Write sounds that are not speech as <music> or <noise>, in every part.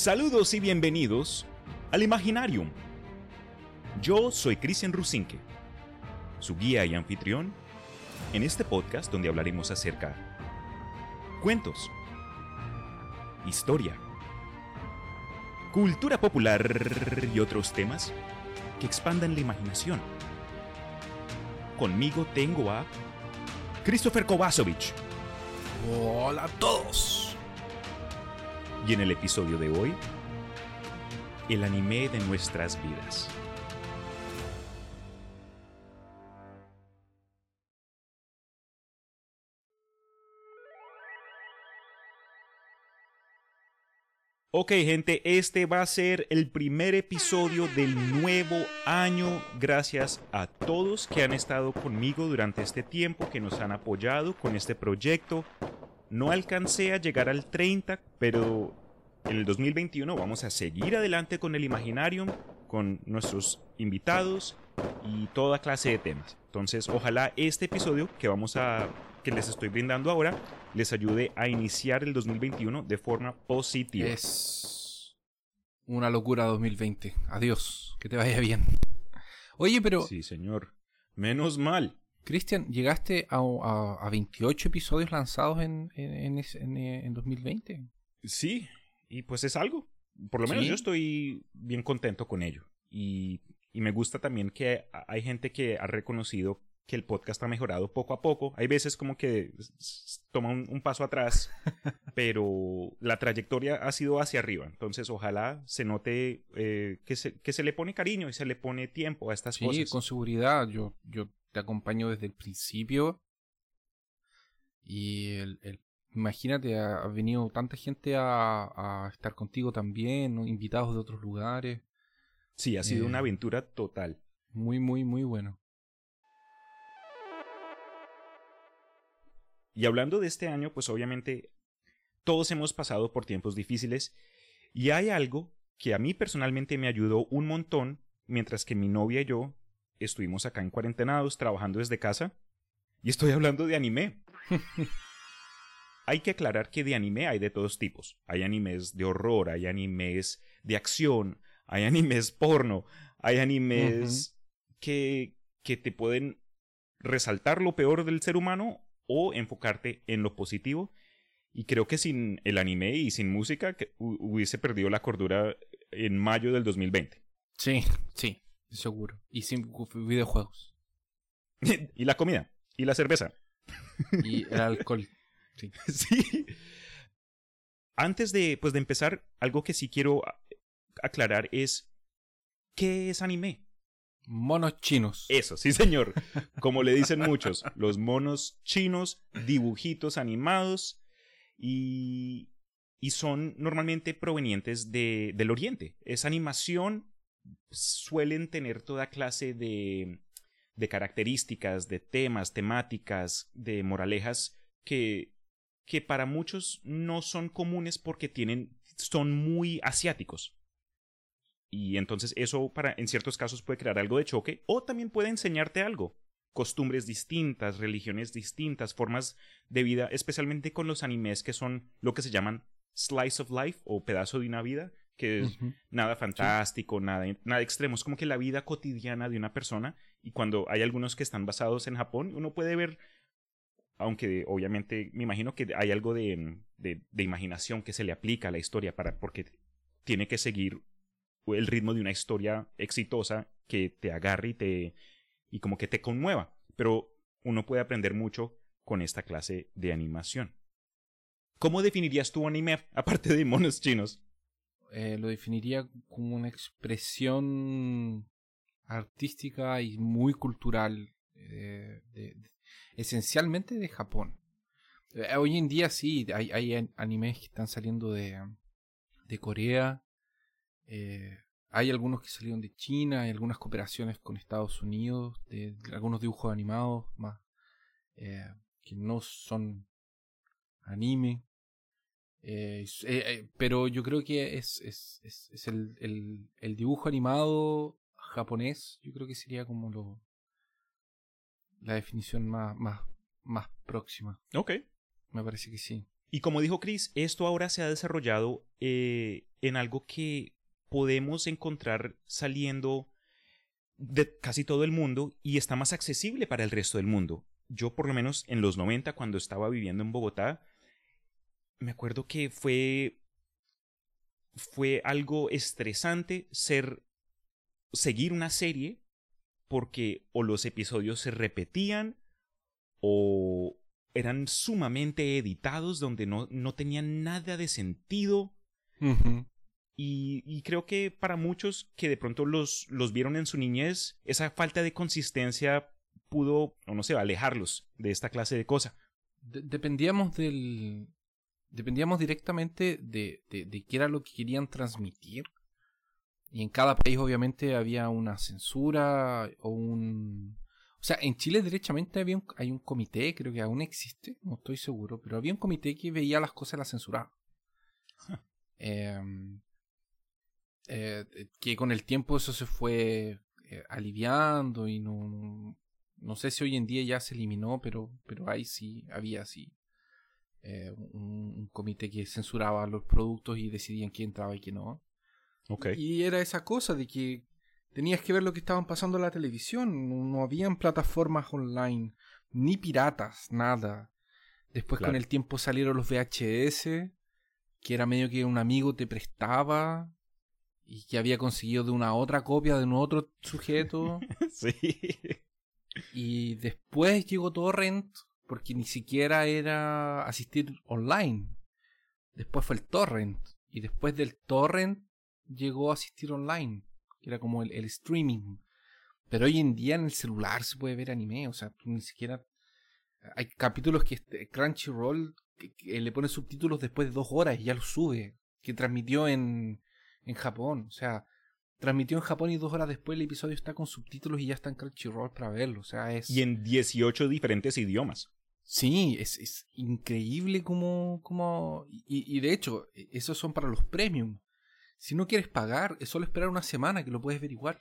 Saludos y bienvenidos al Imaginarium. Yo soy Cristian Rusinque, su guía y anfitrión en este podcast donde hablaremos acerca cuentos, historia, cultura popular y otros temas que expandan la imaginación. Conmigo tengo a Christopher Kovacevic. Hola a todos. Y en el episodio de hoy, el anime de nuestras vidas. Ok gente, este va a ser el primer episodio del nuevo año. Gracias a todos que han estado conmigo durante este tiempo, que nos han apoyado con este proyecto. No alcancé a llegar al 30, pero en el 2021 vamos a seguir adelante con el Imaginarium, con nuestros invitados y toda clase de temas. Entonces, ojalá este episodio que vamos a que les estoy brindando ahora les ayude a iniciar el 2021 de forma positiva. Es una locura 2020. Adiós, que te vaya bien. Oye, pero Sí, señor. Menos mal. Cristian, llegaste a, a- a 28 episodios lanzados en, en, en en, eh, en 2020. Sí, y pues es algo. Por lo menos Sí. yo estoy bien contento con ello. Y, y me gusta también que hay gente que ha reconocido que el podcast ha mejorado poco a poco. Hay veces como que toma un, un paso atrás, <laughs> pero la trayectoria ha sido hacia arriba. Entonces ojalá se note eh, que, se, que se le pone cariño y se le pone tiempo a estas Sí, cosas. con seguridad. Yo, yo te acompaño desde el principio. Y el, el- imagínate, ha, ha venido tanta gente a, a estar contigo también, ¿no? invitados de otros lugares. Sí, ha sido Eh. una aventura total. Muy, muy, muy bueno. Y hablando de este año, pues obviamente todos hemos pasado por tiempos difíciles y hay algo que a mí personalmente me ayudó un montón mientras que mi novia y yo estuvimos acá en cuarentenados trabajando desde casa y estoy hablando de anime. <laughs> hay que aclarar que de anime hay de todos tipos. Hay animes de horror, hay animes de acción, hay animes porno, hay animes que, que te pueden resaltar lo peor del ser humano o enfocarte en lo positivo. Y creo que sin el anime y sin música que hu- hubiese perdido la cordura en mayo del 2020. Sí, sí, seguro. Y sin videojuegos. <laughs> y la comida, y la cerveza. <laughs> Y el alcohol. Sí. <laughs> sí. Antes de, pues, de empezar, algo que sí quiero aclarar es, ¿qué es anime? Monos chinos. Eso, sí señor. Como le dicen muchos, los monos chinos, dibujitos animados y, y son normalmente provenientes de, del oriente. Es animación, suelen tener toda clase de, de características, de temas, temáticas, de moralejas que, que para muchos no son comunes porque tienen, son muy asiáticos. Y entonces eso para en ciertos casos puede crear algo de choque o también puede enseñarte algo. Costumbres distintas, religiones distintas, formas de vida, especialmente con los animes que son lo que se llaman slice of life o pedazo de una vida, que es nada fantástico, nada, nada extremo, es como que la vida cotidiana de una persona y cuando hay algunos que están basados en Japón, uno puede ver, aunque obviamente me imagino que hay algo de, de, de imaginación que se le aplica a la historia para, porque tiene que seguir el ritmo de una historia exitosa que te agarre y te y como que te conmueva, pero uno puede aprender mucho con esta clase de animación. ¿Cómo definirías tu anime aparte de monos chinos? Eh, lo definiría como una expresión artística y muy cultural, eh, esencialmente de Japón. Eh, hoy en día sí, hay, hay an- animes que están saliendo de, de Corea, hay algunos que salieron de China, hay algunas cooperaciones con Estados Unidos, de, de algunos dibujos animados más que no son anime. Eh, eh, eh, pero yo creo que es, es, es, es el, el, el dibujo animado japonés, yo creo que sería como lo la definición más, más, más próxima. Ok. Me parece que sí. Y como dijo Chris, esto ahora se ha desarrollado eh, en algo que podemos encontrar saliendo de casi todo el mundo y está más accesible para el resto del mundo. Yo por lo menos en los 90 cuando estaba viviendo en Bogotá, me acuerdo que fue fue algo estresante ser seguir una serie porque o los episodios se repetían o eran sumamente editados donde no, no tenían nada de sentido. y, y, creo que para muchos que de pronto los, los vieron en su niñez, esa falta de consistencia pudo, o no sé, alejarlos de esta clase de cosa. dependíamos del. Dependíamos directamente de, de, de qué era lo que querían transmitir. Y en cada país obviamente había una censura o un... O sea, en Chile derechamente había hay un comité, creo que aún existe, no estoy seguro, pero había un comité que veía las cosas y las censuraba. <laughs> Em, eh, que con el tiempo eso se fue eh, aliviando y no, no sé si hoy en día ya se eliminó, pero, pero ahí sí había sí eh, un, un, comité que censuraba los productos y decidían quién entraba y quién no. Y era esa cosa de que tenías que ver lo que estaban pasando en la televisión. No habían plataformas online, ni piratas, nada. Después con el tiempo salieron los VHS, que era medio que un amigo te prestaba y que había conseguido de una otra copia de un otro sujeto. <laughs> sí. Y después llegó Torrent, porque ni siquiera era asistir online. Después fue el Torrent. Y después del Torrent llegó a asistir online, que era como el, streaming. Pero hoy en día en el celular se puede ver anime, o sea, ni siquiera... Hay capítulos que este, Crunchyroll que, le pone subtítulos después de dos horas y ya los sube, que transmitió en, en Japón, o sea, transmitió en Japón y dos horas después el episodio está con subtítulos y ya está en Crunchyroll para verlo, o sea, es... Y en 18 diferentes idiomas. Sí, es, es increíble como... como y, y, de hecho, e, esos son para los premium. Si no quieres pagar, es solo esperar una semana que lo puedes ver igual.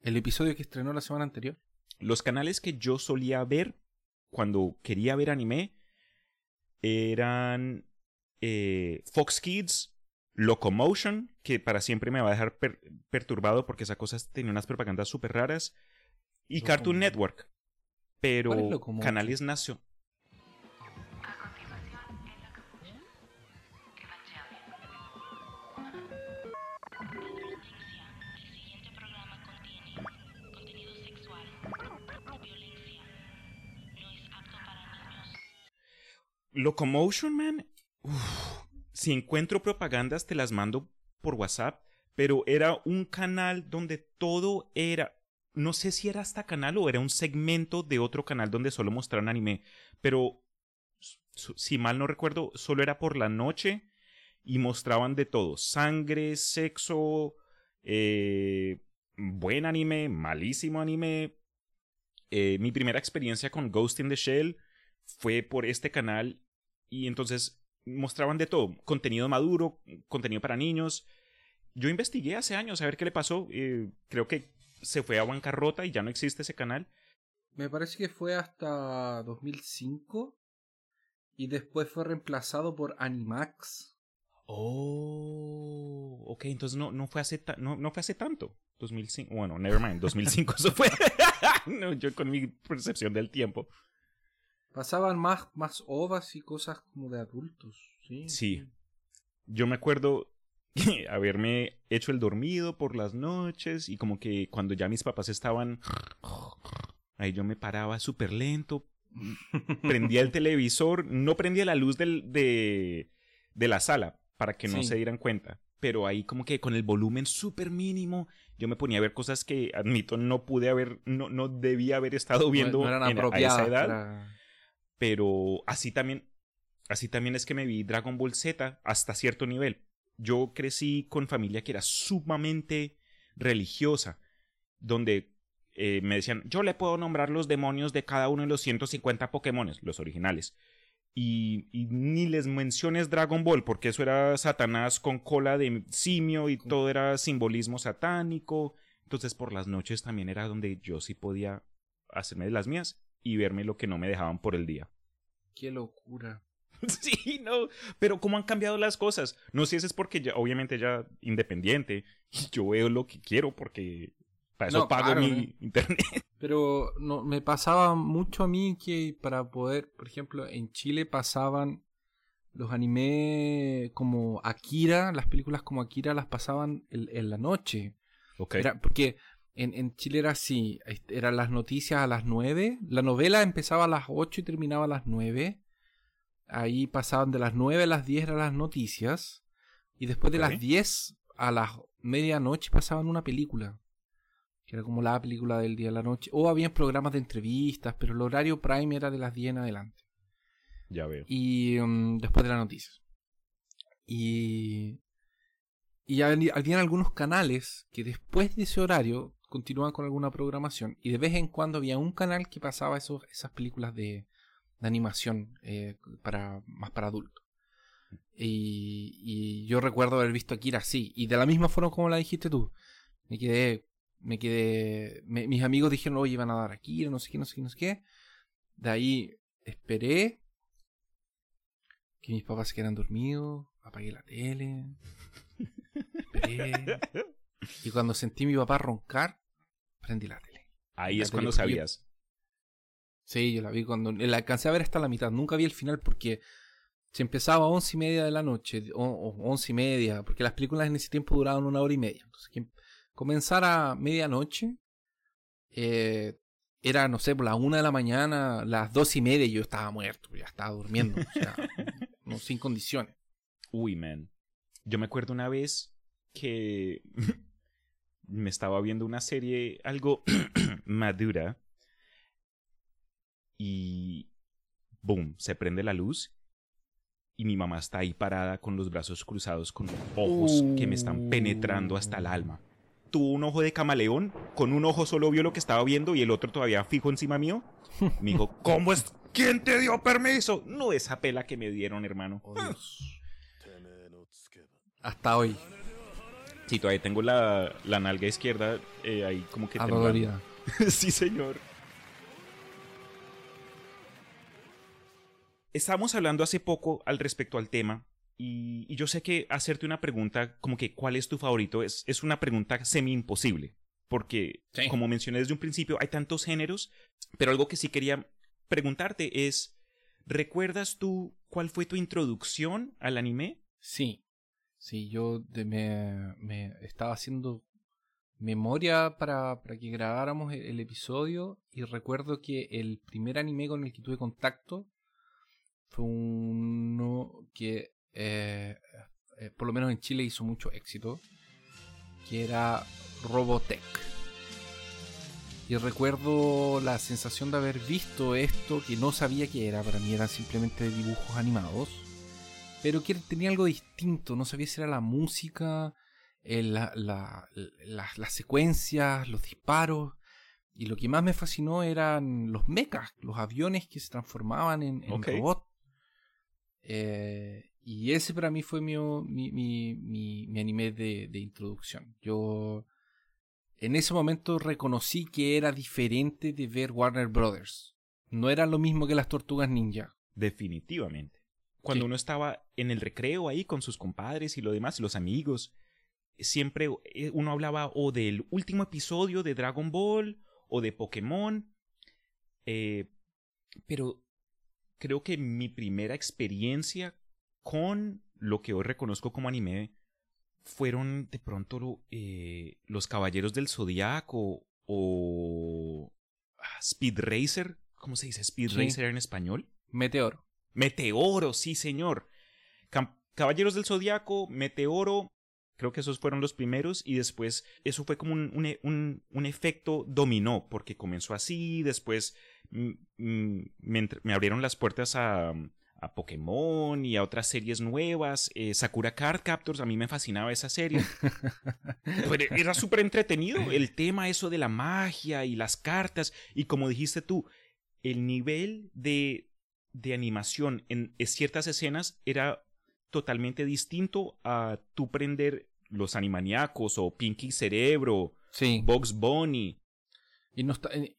El episodio que estrenó la semana anterior. Los canales que yo solía ver cuando quería ver anime eran eh, Fox Kids, Locomotion, que para siempre me va a dejar perturbado porque esa cosa tenía unas propagandas súper raras, y Cartoon Network. Pero canales nacionales Locomotion Man, si encuentro propagandas te las mando por WhatsApp, pero era un canal donde todo era, no sé si era hasta canal o era un segmento de otro canal donde solo mostraron anime, pero si mal no recuerdo, solo era por la noche y mostraban de todo, sangre, sexo, eh, buen anime, malísimo anime. Eh, mi primera experiencia con Ghost in the Shell fue por este canal y entonces mostraban de todo, contenido maduro, contenido para niños. Yo investigué hace años a ver qué le pasó, eh, creo que se fue a bancarrota y ya no existe ese canal. Me parece que fue hasta 2005 y después fue reemplazado por Animax. Oh, ok, entonces no, no, fue, hace no, no fue hace tanto. 2005, bueno, nevermind, 2005 eso fue. <laughs> no, yo con mi percepción del tiempo. Pasaban más, más ovas y cosas como de adultos, ¿sí? Sí. Yo me acuerdo <laughs> haberme hecho el dormido por las noches y como que cuando ya mis papás estaban... <sighs> Ahí yo me paraba súper lento, <laughs> prendía el televisor, no prendía la luz del, de, de la sala para que no se dieran cuenta, pero ahí como que con el volumen súper mínimo yo me ponía a ver cosas que admito no pude haber, no, no debía haber estado viendo en, a esa edad pero así también, así también es que me vi Dragon Ball Z hasta cierto nivel. Yo crecí con familia que era sumamente religiosa, donde eh, me decían, yo le puedo nombrar los demonios de cada uno de los 150 Pokémon, los originales. Y, y, ni les menciones Dragon Ball, porque eso era Satanás con cola de simio y todo era simbolismo satánico. Entonces por las noches también era donde yo sí podía hacerme de las mías y verme lo que no me dejaban por el día. Qué locura. <laughs> sí, no, pero cómo han cambiado las cosas. No sé si es porque ya, obviamente ya independiente y yo veo lo que quiero porque para eso No, pago claro, mi internet. <laughs> Pero no, me pasaba mucho a mí que para poder, por ejemplo, en Chile pasaban los animes como Akira, las películas como Akira las pasaban en, en la noche. Ok. Era, porque en, en Chile era así, eran las noticias a las 9, la novela empezaba a las 8 y terminaba a las 9. Ahí pasaban de las 9 a las 10 eran las noticias. Y después de las 10 a las medianoche pasaban una película. Que era como la película del día de la noche. O había programas de entrevistas, pero el horario prime era de las 10 en adelante. Ya veo. Y mm, después de las noticias. Y, y había- habían algunos canales que después de ese horario continuaban con alguna programación. Y de vez en cuando había un canal que pasaba esos, esas películas de, de animación eh, para, más para adultos. Y, y yo recuerdo haber visto Akira así. Y de la misma forma como la dijiste tú. Me quedé. Me quedé. me- mis amigos dijeron, oye, iban a dar Akira, no sé qué, no sé qué, no sé qué. De ahí esperé que mis papás se quedaran dormidos, apagué la tele, esperé, <laughs> y cuando sentí a mi papá roncar, prendí la tele. Ahí La es cuando sabías. Sí, yo la vi cuando, la alcancé a ver hasta la mitad, nunca vi el final porque se empezaba a once y media de la noche, o, o once y media, porque las películas en ese tiempo duraban una hora y media. Entonces, que comenzar a medianoche, eh, era, no sé, por la una de la mañana, las dos y media, y yo estaba muerto, ya estaba durmiendo, o sea, <laughs> no, sin condiciones. Uy, man. Yo me acuerdo una vez que <laughs> me estaba viendo una serie algo <clears throat> madura y boom, se prende la luz y mi mamá está ahí parada con los brazos cruzados con ojos que me están penetrando hasta el alma. Tuvo un ojo de camaleón, con un ojo solo vio lo que estaba viendo y el otro todavía fijo encima mío. <laughs> Me dijo, ¿cómo es? ¿Quién te dio permiso? No esa pela que me dieron, hermano. Oh, Dios. Hasta hoy, Sí, todavía tengo la, la nalga izquierda eh, ahí como que adolorida. <laughs> sí, señor. Estábamos hablando hace poco al respecto al tema y, y yo sé que hacerte una pregunta como que ¿cuál es tu favorito? Es, es una pregunta semi imposible porque Sí. como mencioné desde un principio hay tantos géneros, pero algo que sí quería preguntarte es ¿recuerdas tú cuál fue tu introducción al anime? Sí, sí, yo me, me estaba haciendo memoria para, para que grabáramos el, el episodio y recuerdo que el primer anime con el que tuve contacto fue uno que eh, eh, por lo menos en Chile hizo mucho éxito, que era Robotech. Y recuerdo la sensación de haber visto esto que no sabía que era, para mí eran simplemente dibujos animados pero que tenía algo distinto. No sabía si era la música, eh, la- la- la- las secuencias, los disparos. Y lo que más me fascinó eran los mechas, los aviones que se transformaban en, en Ok. robot. Eh, y ese para mí fue mi, mi, mi, mi- mi anime de, de introducción. Yo en ese momento reconocí que era diferente de ver Warner Brothers. No era lo mismo que las tortugas ninja. Definitivamente. Cuando Sí. uno estaba en el recreo ahí con sus compadres y lo demás, los amigos, siempre eh, uno hablaba o del último episodio de Dragon Ball o de Pokémon. eh, pero creo que mi primera experiencia con lo que hoy reconozco como anime fueron de pronto eh, los Caballeros del Zodiaco o ah, Speed Racer. ¿Cómo se dice Speed Sí. Racer en español? Meteoro. Meteoro, sí, señor. Cam- Caballeros del Zodiaco, Meteoro. Creo que esos fueron los primeros y después eso fue como un, un e- un- un efecto dominó, porque comenzó así, después me, abrieron las puertas a, a Pokémon y a otras series nuevas. eh, Sakura Card Captors, a mí me fascinaba esa serie. <laughs> Pero era súper entretenido el tema eso de la magia y las cartas y como dijiste tú, el nivel de, de animación en ciertas escenas era totalmente distinto a tú prender los Animaniacos o Pinky Cerebro, Sí. Bugs Bunny. Y no, está- eh,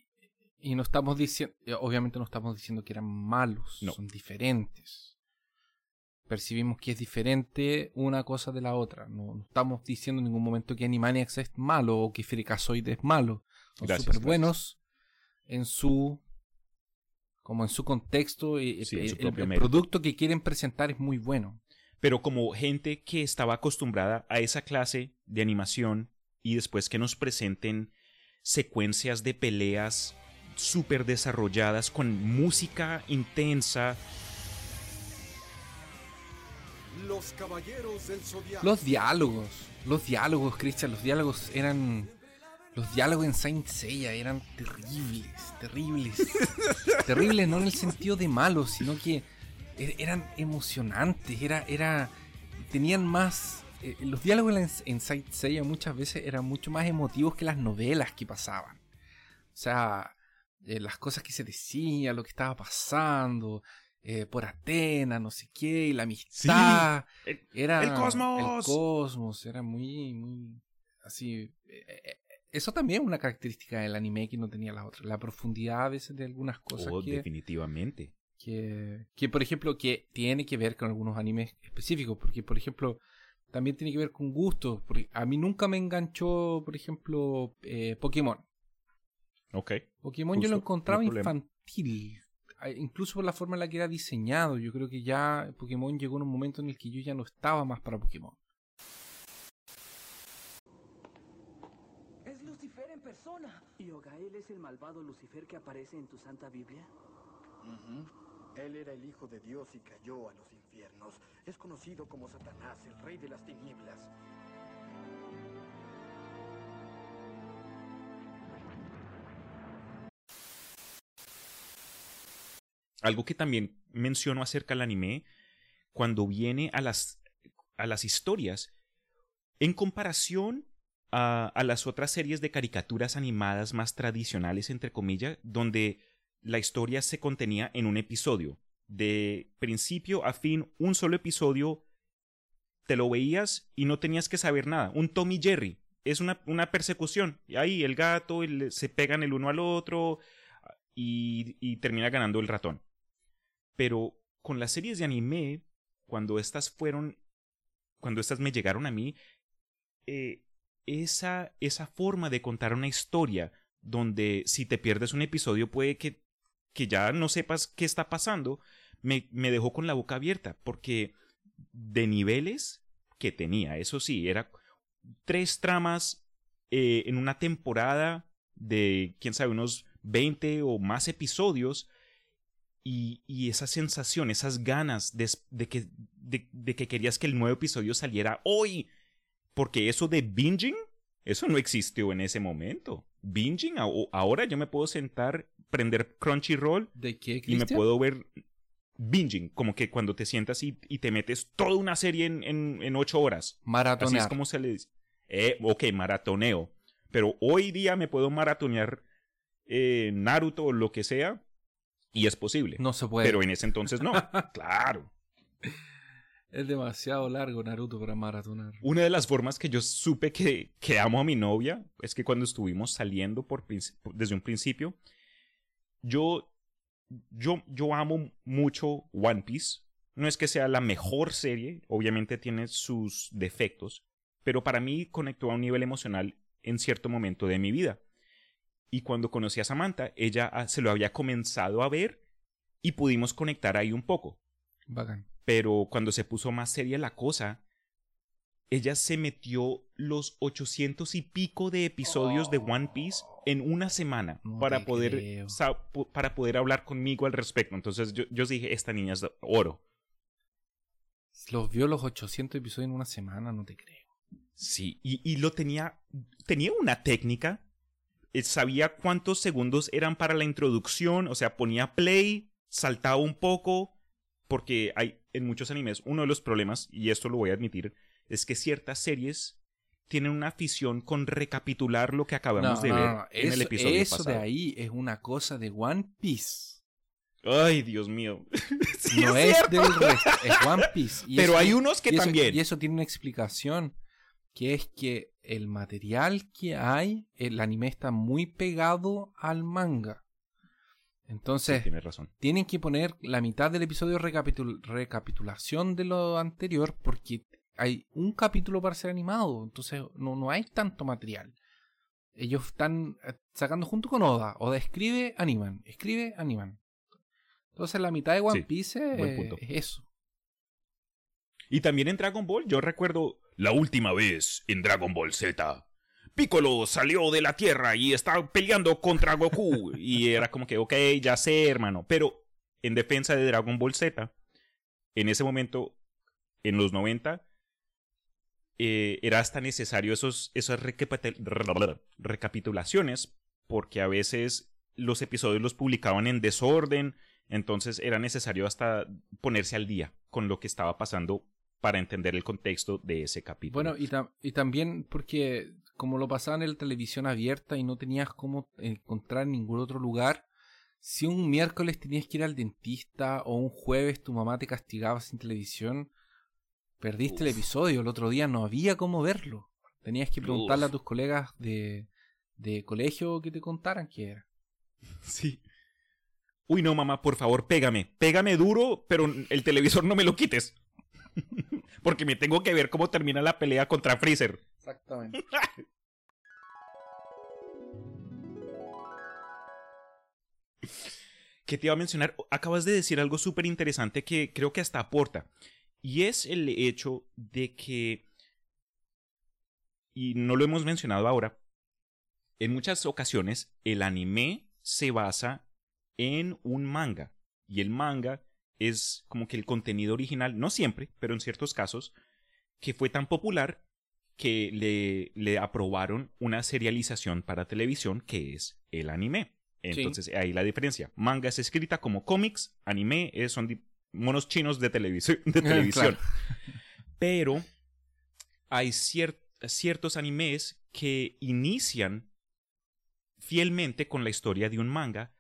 y no estamos diciendo, obviamente no estamos diciendo que eran malos, No. son diferentes. percibimos que es diferente una cosa de la otra. No, no estamos diciendo en ningún momento que Animaniacs es malo o que Freakazoid es malo. Son súper buenos en su como en su contexto Sí, el, su el- propio el mérito. producto que quieren presentar es muy bueno. Pero como gente que estaba acostumbrada a esa clase de animación y después que nos presenten secuencias de peleas súper desarrolladas con música intensa, Los caballeros del zodiaco. Los diálogos, los diálogos, Christian, los diálogos eran los diálogos en Saint Seiya eran terribles, terribles. <laughs> terribles no en el sentido de malos, sino que er- eran emocionantes, era era tenían más eh, los diálogos en, en Saint Seiya muchas veces eran mucho más emotivos que las novelas que pasaban. O sea, eh, las cosas que se decían, lo que estaba pasando, eh, por Atena, no sé qué, y la amistad. el- Era ¡El cosmos! El cosmos, era muy, muy así. eh, Eso también es una característica del anime que no tenía la otra. La profundidad a veces de algunas cosas oh, que, definitivamente. que, que, por ejemplo, que tiene que ver con algunos animes específicos. Porque, por ejemplo, también tiene que ver con gustos. Porque a mí nunca me enganchó, por ejemplo, eh, Pokémon. Ok. Pokémon yo lo encontraba no infantil. Incluso por la forma en la que era diseñado. Yo creo que ya Pokémon llegó en un momento en el que yo ya no estaba más para Pokémon. Es Lucifer en persona. ¿Y Ogael es el malvado Lucifer que aparece en tu santa Biblia? Él era el hijo de Dios y cayó a los infiernos. Es conocido como Satanás, el rey de las tinieblas. Algo que también menciono acerca del anime, cuando viene a las, a las historias, en comparación a, las otras series de caricaturas animadas más tradicionales, entre comillas, donde la historia se contenía en un episodio. De principio a fin, un solo episodio, te lo veías y no tenías que saber nada. Un Tommy Jerry. Es una, una persecución. Y ahí el gato se pegan el uno al otro y, y termina ganando el ratón. Pero con las series de anime, cuando estas fueron, cuando estas me llegaron a mí, eh, esa, esa forma de contar una historia donde si te pierdes un episodio puede que, que ya no sepas qué está pasando, me, me dejó con la boca abierta, porque de niveles que tenía, eso sí, era tres tramas eh, en una temporada de, quién sabe, unos 20 o más episodios, y, y esa sensación, esas ganas de, que, de que querías que el nuevo episodio saliera hoy. Porque eso de binging, eso no existió en ese momento. Binging, ahora yo me puedo sentar, prender Crunchyroll ¿De qué, y me puedo ver binging, como que cuando te sientas y, y te metes toda una serie en, en, en ocho horas. Así Maratonear. es como se le dice. Eh, ok, maratoneo. Pero hoy día me puedo maratonear eh, Naruto o lo que sea y es posible. No se puede. Pero en ese entonces no. <laughs> claro. Es demasiado largo Naruto para maratonar. Una de las formas que yo supe que, que amo a mi novia es que cuando estuvimos saliendo por- desde un principio, yo, yo, yo amo mucho One Piece. No es que sea la mejor serie, obviamente tiene sus defectos, pero para mí conectó a un nivel emocional en cierto momento de mi vida. Y cuando conocí a Samantha, ella ah, se lo había comenzado a ver y pudimos conectar ahí un poco Bacán. Pero cuando se puso más seria la cosa, ella se metió los 800 y pico de episodios de One Piece en una semana No para poder para poder hablar conmigo al respecto. Entonces yo, yo dije, esta niña es oro. Los vio los 800 episodios en una semana, no te creo. Sí, y, y lo tenía, tenía una técnica, eh, sabía cuántos segundos eran para la introducción, o sea, ponía play, saltaba un poco, porque hay en muchos animes, uno de los problemas, y esto lo voy a admitir, es que ciertas series tienen una afición con recapitular lo que acabamos No, de no, ver no, en el eso- episodio Eso pasado. de ahí es una cosa de One Piece. Ay, Dios mío. <laughs> Sí, no es del resto, es One Piece. Y Pero eso- hay unos que y eso- también. Y eso tiene una explicación, que es que el material que hay, el anime está muy pegado al manga. Entonces, Tienes razón. tienen que poner la mitad del episodio recapitul- recapitulación de lo anterior porque hay un capítulo para ser animado, entonces no, no hay tanto material. Ellos están eh, sacando junto con Oda. Oda escribe, animan, escribe, animan. Entonces la mitad de One Sí, Piece punto. es eso. Y también en Dragon Ball, yo recuerdo la última vez en Dragon Ball Z. Piccolo salió de la Tierra y está peleando contra Goku. y era como que, ok, ya sé, hermano. Pero en defensa de Dragon Ball Z, en ese momento, en los 90, eh, era hasta necesario esos, esas recapitulaciones porque a veces los episodios los publicaban en desorden, entonces era necesario hasta ponerse al día con lo que estaba pasando para entender el contexto de ese capítulo. Bueno, y también porque como lo pasaban en la televisión abierta y no tenías cómo encontrar en ningún otro lugar, si un miércoles tenías que ir al dentista o un jueves tu mamá te castigaba sin televisión, perdiste el episodio. El otro día no había cómo verlo. Tenías que preguntarle Uf. a tus colegas de, de colegio que te contaran qué era. sí. Uy, no, mamá, por favor, pégame. Pégame duro, pero el televisor no me lo quites. <laughs> Porque me tengo que ver cómo termina la pelea contra Freezer. Exactamente. <laughs> que te iba a mencionar, acabas de decir algo súper interesante que creo que hasta aporta. Y es el hecho de que, y no lo hemos mencionado ahora, en muchas ocasiones el anime se basa en un manga. Y el manga es como que el contenido original, no siempre, pero en ciertos casos, que fue tan popular que le, le aprobaron una serialización para televisión que es el anime. Entonces ahí la diferencia. Manga es escrita como cómics, anime es, son monos chinos de, de <laughs> televisión. Pero hay cier- ciertos animes que inician fielmente con la historia de un manga,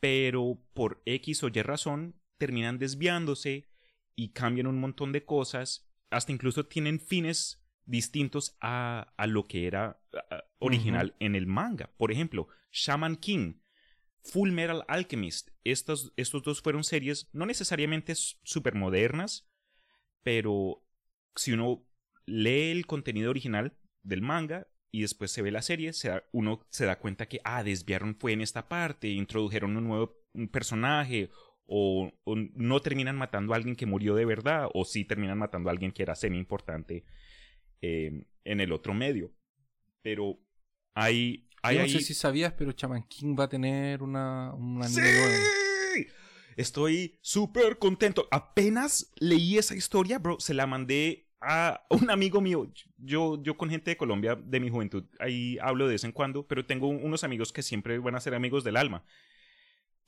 pero por X o Y razón terminan desviándose y cambian un montón de cosas, hasta incluso tienen fines distintos a, a lo que era original en el manga. Por ejemplo, Shaman King, Full Metal Alchemist. Estos, estos dos fueron series no necesariamente súper modernas, pero si uno lee el contenido original del manga y después se ve la serie, se da- uno se da cuenta que, ah, desviaron fue en esta parte, introdujeron un nuevo un personaje, o, o no terminan matando a alguien que murió de verdad, o sí terminan matando a alguien que era semi importante eh, en el otro medio. Pero hay... hay Yo no ahí- sé si sabías, pero Chaman King va a tener una, un anime ¡Sí! nuevo. Estoy súper contento. Apenas leí esa historia, bro. Se la mandé a un amigo mío. Yo, yo con gente de Colombia de mi juventud, ahí hablo de vez en cuando, pero tengo unos amigos que siempre van a ser amigos del alma.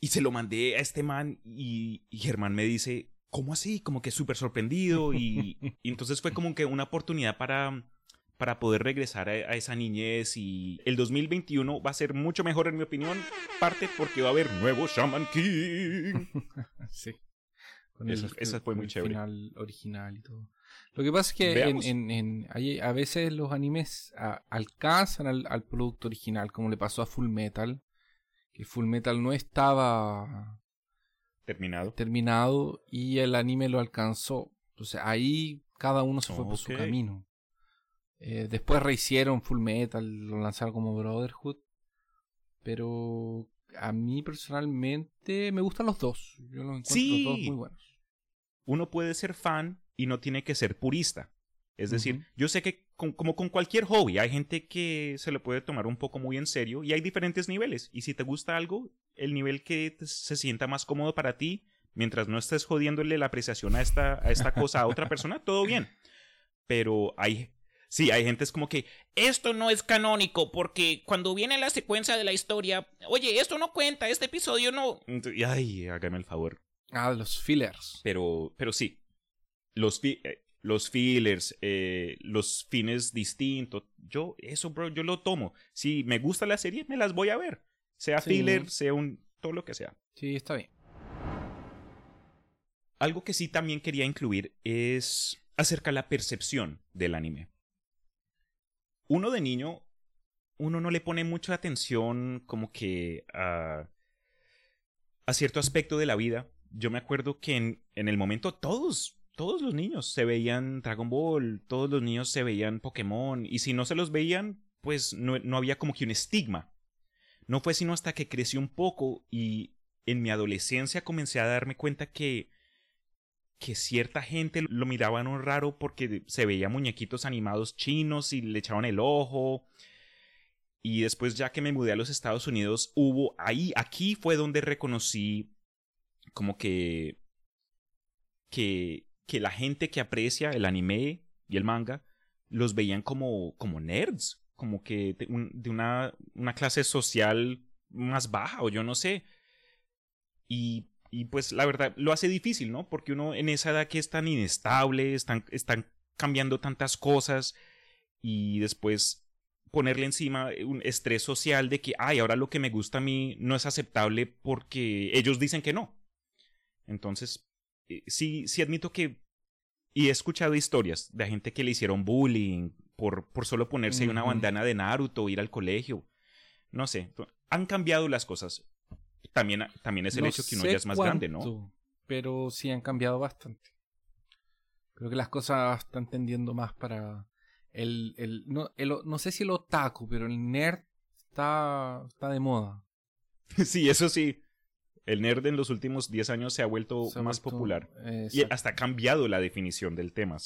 Y se lo mandé a este man y, y Germán me dice, ¿cómo así? Como que súper sorprendido. Y, <laughs> y entonces fue como que una oportunidad para, para poder regresar a, a esa niñez. Y el 2021 va a ser mucho mejor, en mi opinión. Parte porque va a haber nuevo Shaman King. <laughs> Sí. Con Eso- esa fue con muy el chévere. final original y todo. Lo que pasa es que en, Veamos. en- en- hay- a veces los animes a- alcanzan al, al producto original, como le pasó a Full Metal, que Full Metal no estaba Terminado. terminado y el anime lo alcanzó. Entonces ahí cada uno se fue por su camino. Eh, después rehicieron Full Metal, lo lanzaron como Brotherhood. Pero a mí personalmente me gustan los dos. Yo los encuentro Sí. los dos muy buenos. Uno puede ser fan y no tiene que ser purista. Es decir, yo sé que con- como con cualquier hobby, hay gente que se lo puede tomar un poco muy en serio y hay diferentes niveles. Y si te gusta algo, el nivel que te- se sienta más cómodo para ti, mientras no estés jodiéndole la apreciación a esta, a esta cosa a otra <laughs> persona, todo bien. Pero hay, sí, hay gente es como que, Esto no es canónico porque cuando viene la secuencia de la historia, oye, esto no cuenta, este episodio no. ay, hágame el favor. Ah, los fillers. Pero, pero sí, los, fi- eh, los fillers, eh, los fines distintos, yo, eso, bro, yo lo tomo. Si me gusta la serie, me las voy a ver. Sea Sí. filler, sea un, todo lo que sea. Sí, está bien. Algo que sí también quería incluir es acerca de la percepción del anime. Uno de niño, uno no le pone mucha atención como que a, a cierto aspecto de la vida. Yo me acuerdo que en, en el momento todos, todos los niños se veían Dragon Ball, todos los niños se veían Pokémon, y si no se los veían, pues no, no había como que un estigma. No fue sino hasta que crecí un poco y en mi adolescencia comencé a darme cuenta que que cierta gente lo miraban un raro porque se veía muñequitos animados chinos y le echaban el ojo. Y después ya que me mudé a los Estados Unidos, hubo ahí, aquí fue donde reconocí como que que, que la gente que aprecia el anime y el manga los veían como, como nerds, como que de, un- de una, una clase social más baja o yo no sé. Y, y pues la verdad lo hace difícil, ¿no? Porque uno en esa edad que es tan inestable, están, están cambiando tantas cosas y después ponerle encima un estrés social de que, ay, ahora lo que me gusta a mí no es aceptable porque ellos dicen que no. Entonces, sí, sí admito que, y he escuchado historias de gente que le hicieron bullying por, por solo ponerse una bandana de Naruto o ir al colegio. No sé, han cambiado las cosas. También, también es el No hecho que uno ya es más grande, ¿no? Pero sí han cambiado bastante. Creo que las cosas están tendiendo más para el, el, no, el- no sé si el otaku, pero el nerd está, está de moda. <laughs> sí, eso sí. El nerd en los últimos 10 años se ha vuelto Se más vuelto- popular. eh, Y hasta ha cambiado la definición del tema.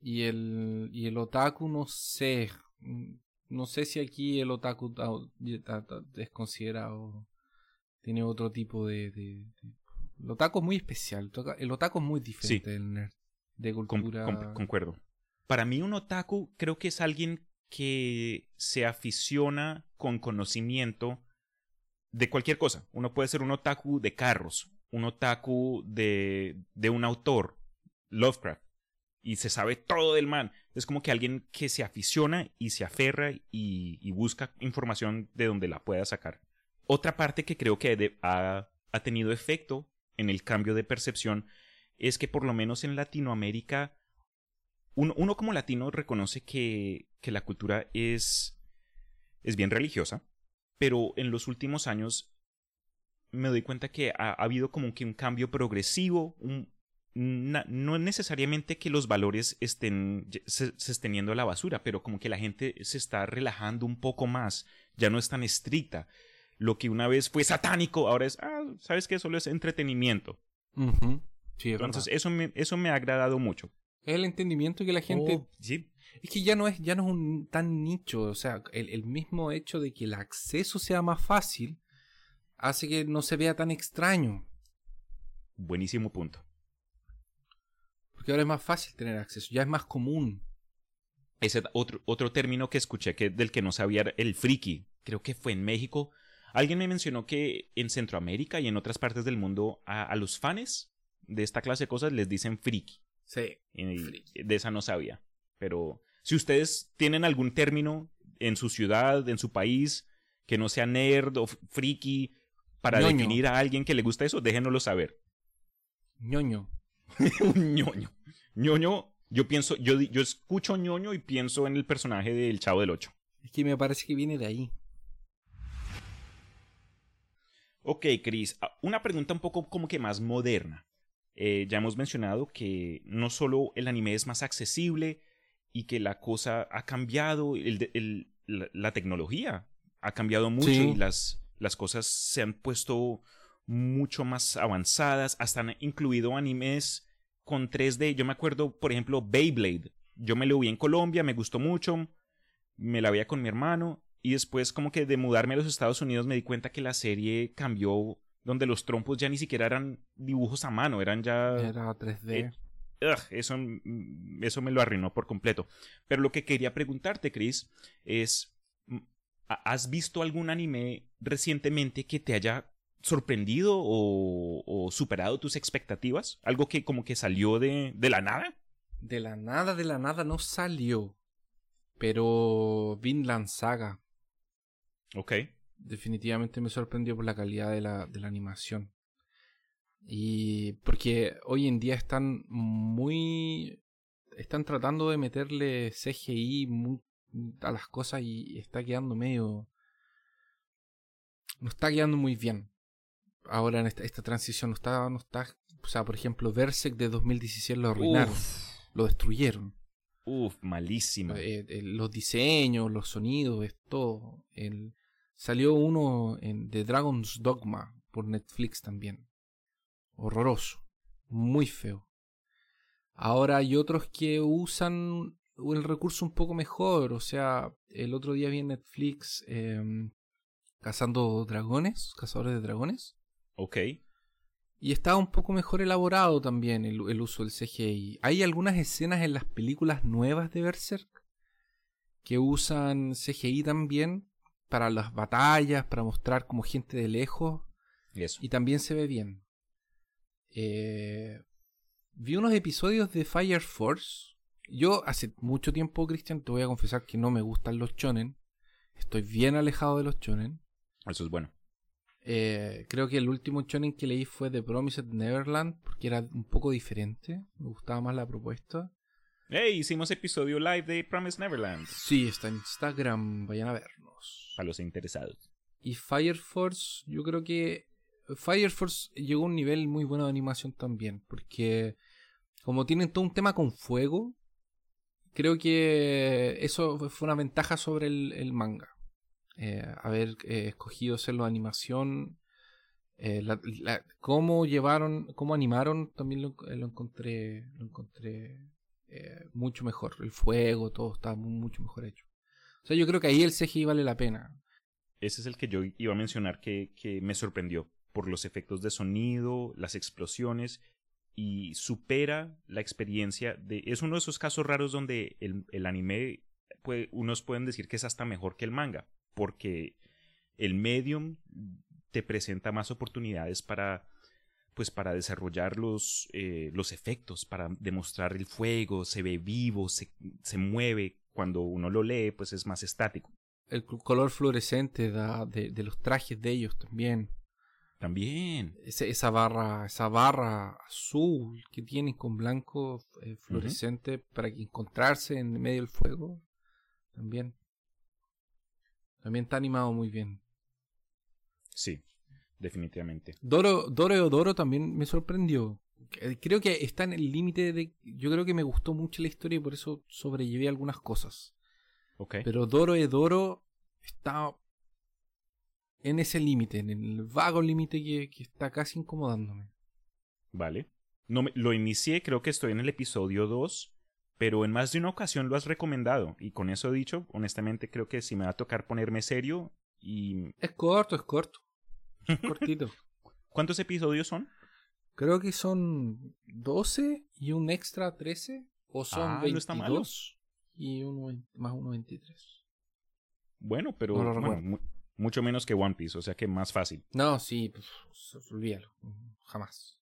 Y el, y el otaku, no sé. No sé si aquí el otaku ta- ta- ta- es considerado. Tiene otro tipo de. de- de- el otaku es muy especial. el otaku- es muy diferente del nerd. De Con- cultura. con- concuerdo. Para mí un otaku creo que es alguien que se aficiona con conocimiento de cualquier cosa. Uno puede ser un otaku de carros, un otaku de, de un autor, Lovecraft, y se sabe todo del man. Es como que alguien que se aficiona y se aferra y, busca información de donde la pueda sacar. Otra parte que creo que ha, ha tenido efecto en el cambio de percepción es que por lo menos en Latinoamérica, uno, uno como latino reconoce que, que la cultura es, es bien religiosa, pero en los últimos años me doy cuenta que ha, ha habido como que un cambio progresivo, un- no necesariamente que los valores estén, se, se estén yendo a la basura, pero como que la gente se está relajando un poco más, ya no es tan estricta. Lo que una vez fue satánico, ahora es, ah, ¿sabes qué? Solo es entretenimiento. Ujú. Sí, es Entonces, verdad. eso me, eso me ha agradado mucho. Es el entendimiento que la gente. Oh, sí, Es que ya no es, ya no es un tan nicho. O sea, el, el mismo hecho de que el acceso sea más fácil hace que no se vea tan extraño. buenísimo punto. Porque ahora es más fácil tener acceso, ya es más común. Ese otro, otro término que escuché que del que no sabía el friki. Creo que fue en México. Alguien me mencionó que en Centroamérica y en otras partes del mundo a, a los fans de esta clase de cosas les dicen friki. Sí. Friki. de esa no sabía. Pero si ustedes tienen algún término en su ciudad, en su país, que no sea nerd o friki, para Ñoño. definir a alguien que le gusta eso, déjenoslo saber. ñoño. <laughs> un ñoño. ñoño, yo pienso, yo, yo escucho ñoño y pienso en el personaje del Chavo del Ocho. Es que me parece que viene de ahí. Ok, Chris, ah, una pregunta un poco como que más moderna. Eh, ya hemos mencionado que no solo el anime es más accesible y que la cosa ha cambiado, el el- la, la tecnología ha cambiado mucho Sí. y las, las cosas se han puesto mucho más avanzadas, hasta han incluido animes con 3D. Yo me acuerdo, por ejemplo, Beyblade. Yo me lo vi en Colombia, me gustó mucho, me la veía con mi hermano y después como que de mudarme a los Estados Unidos me di cuenta que la serie cambió donde los trompos ya ni siquiera eran dibujos a mano, eran ya... Era 3D. eh, ugh, eso, mm, eso me lo arruinó por completo. Pero lo que quería preguntarte, Chris, es, mm, ¿ha- ¿has visto algún anime recientemente que te haya sorprendido o, o superado tus expectativas? ¿Algo que como que salió de, de la nada? De la nada, de la nada no salió. Pero Vinland Saga Ok. definitivamente me sorprendió por la calidad de la, de la animación. Y porque hoy en día están muy... Están tratando de meterle CGI a las cosas y está quedando medio... No está quedando muy bien. ahora en esta, esta transición no está, no está, o sea, por ejemplo, Berserk de 2017 lo arruinaron, lo destruyeron. Uf, malísimo. Eh, eh, los diseños, los sonidos, es todo. El, salió uno en The Dragon's Dogma por Netflix también. Horroroso, muy feo. Ahora hay otros que usan el recurso un poco mejor. O sea, el otro día vi en Netflix em, Cazando Dragones, Cazadores de Dragones. Ok. Y estaba un poco mejor elaborado también el, el, uso del CGI. Hay algunas escenas en las películas nuevas de Berserk que usan CGI también para las batallas, para mostrar como gente de lejos. Eso. Y también se ve bien. Eh, vi unos episodios de Fire Force. Yo hace mucho tiempo, Cristian, te voy a confesar que no me gustan los chonen. Estoy bien alejado de los chonen. Eso es bueno. Eh, creo que el último shonen que leí fue The Promised Neverland, porque era un poco diferente. Me gustaba más la propuesta. Hey, hicimos episodio live de Promised Neverland. Sí, está en Instagram, vayan a vernos. Para los interesados. Y Fire Force, yo creo que Fire Force llegó a un nivel muy bueno de animación también, porque como tienen todo un tema con fuego, creo que eso fue una ventaja sobre el, manga. Eh, haber eh, escogido hacerlo de animación. Eh, cómo llevaron, cómo animaron, también lo, encontré, lo encontré mucho mejor. El fuego, todo muy, mucho mejor hecho. O sea, yo creo que ahí el CGI vale la pena. Ese es el que yo iba a mencionar que, que me sorprendió por los efectos de sonido, las explosiones y supera la experiencia de... Es uno de esos casos raros donde el, anime, unos pueden decir que es hasta mejor que el manga, porque el medium te presenta más oportunidades para pues para desarrollar los, eh, los efectos, para demostrar el fuego, se ve vivo, se, se, mueve. Cuando uno lo lee, pues es más estático. El color fluorescente da, de, los trajes de ellos también. También. Esa, esa, barra, esa barra azul que tienen con blanco eh, fluorescente uh -huh. para encontrarse en medio del fuego. También. También está animado muy bien. Sí, definitivamente. Doro, Doro Doro también me sorprendió. Creo que está en el límite de. Yo creo que me gustó mucho la historia y por eso sobrellevé algunas cosas. Okay. Pero Doro Doro está en ese límite, en el vago límite que, que, está casi incomodándome. Vale. No me, lo inicié, creo que estoy en el episodio 2 pero en más de una ocasión lo has recomendado. Y con eso dicho, honestamente creo que si me va a tocar ponerme serio y... Es corto, es corto. Es <laughs> cortito. ¿Cuántos episodios son? Creo que son 12 y un extra 13. O son ah, 22 no está malo. y uno, más uno 23. Bueno, pero No bueno. Mu mucho menos que One Piece, o sea que más fácil. No, sí, pues, olvídalo. Jamás.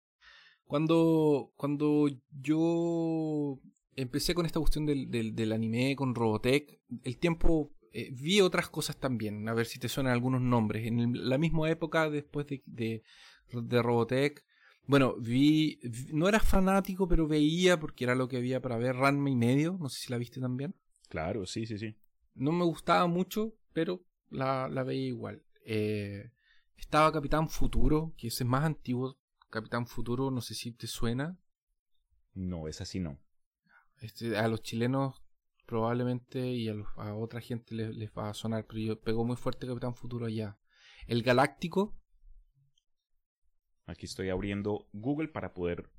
Cuando, cuando yo empecé con esta cuestión del, del, del anime, con Robotech, el tiempo eh, vi otras cosas también, a ver si te suenan algunos nombres. En el- la misma época, después de, de, de Robotech, bueno, vi, vi- no era fanático, pero veía, porque era lo que había para ver, Ranma y medio, no sé si la viste también. Claro, sí, sí, sí. No me gustaba mucho, pero la, la veía igual. Eh, estaba Capitán Futuro, que ese es más antiguo. Capitán Futuro, no sé si te suena. No, es así no. Este, a los chilenos probablemente y a, los- a otra gente les, les va a sonar, pero yo pegó muy fuerte Capitán Futuro allá. El Galáctico, Aquí estoy abriendo Google para poder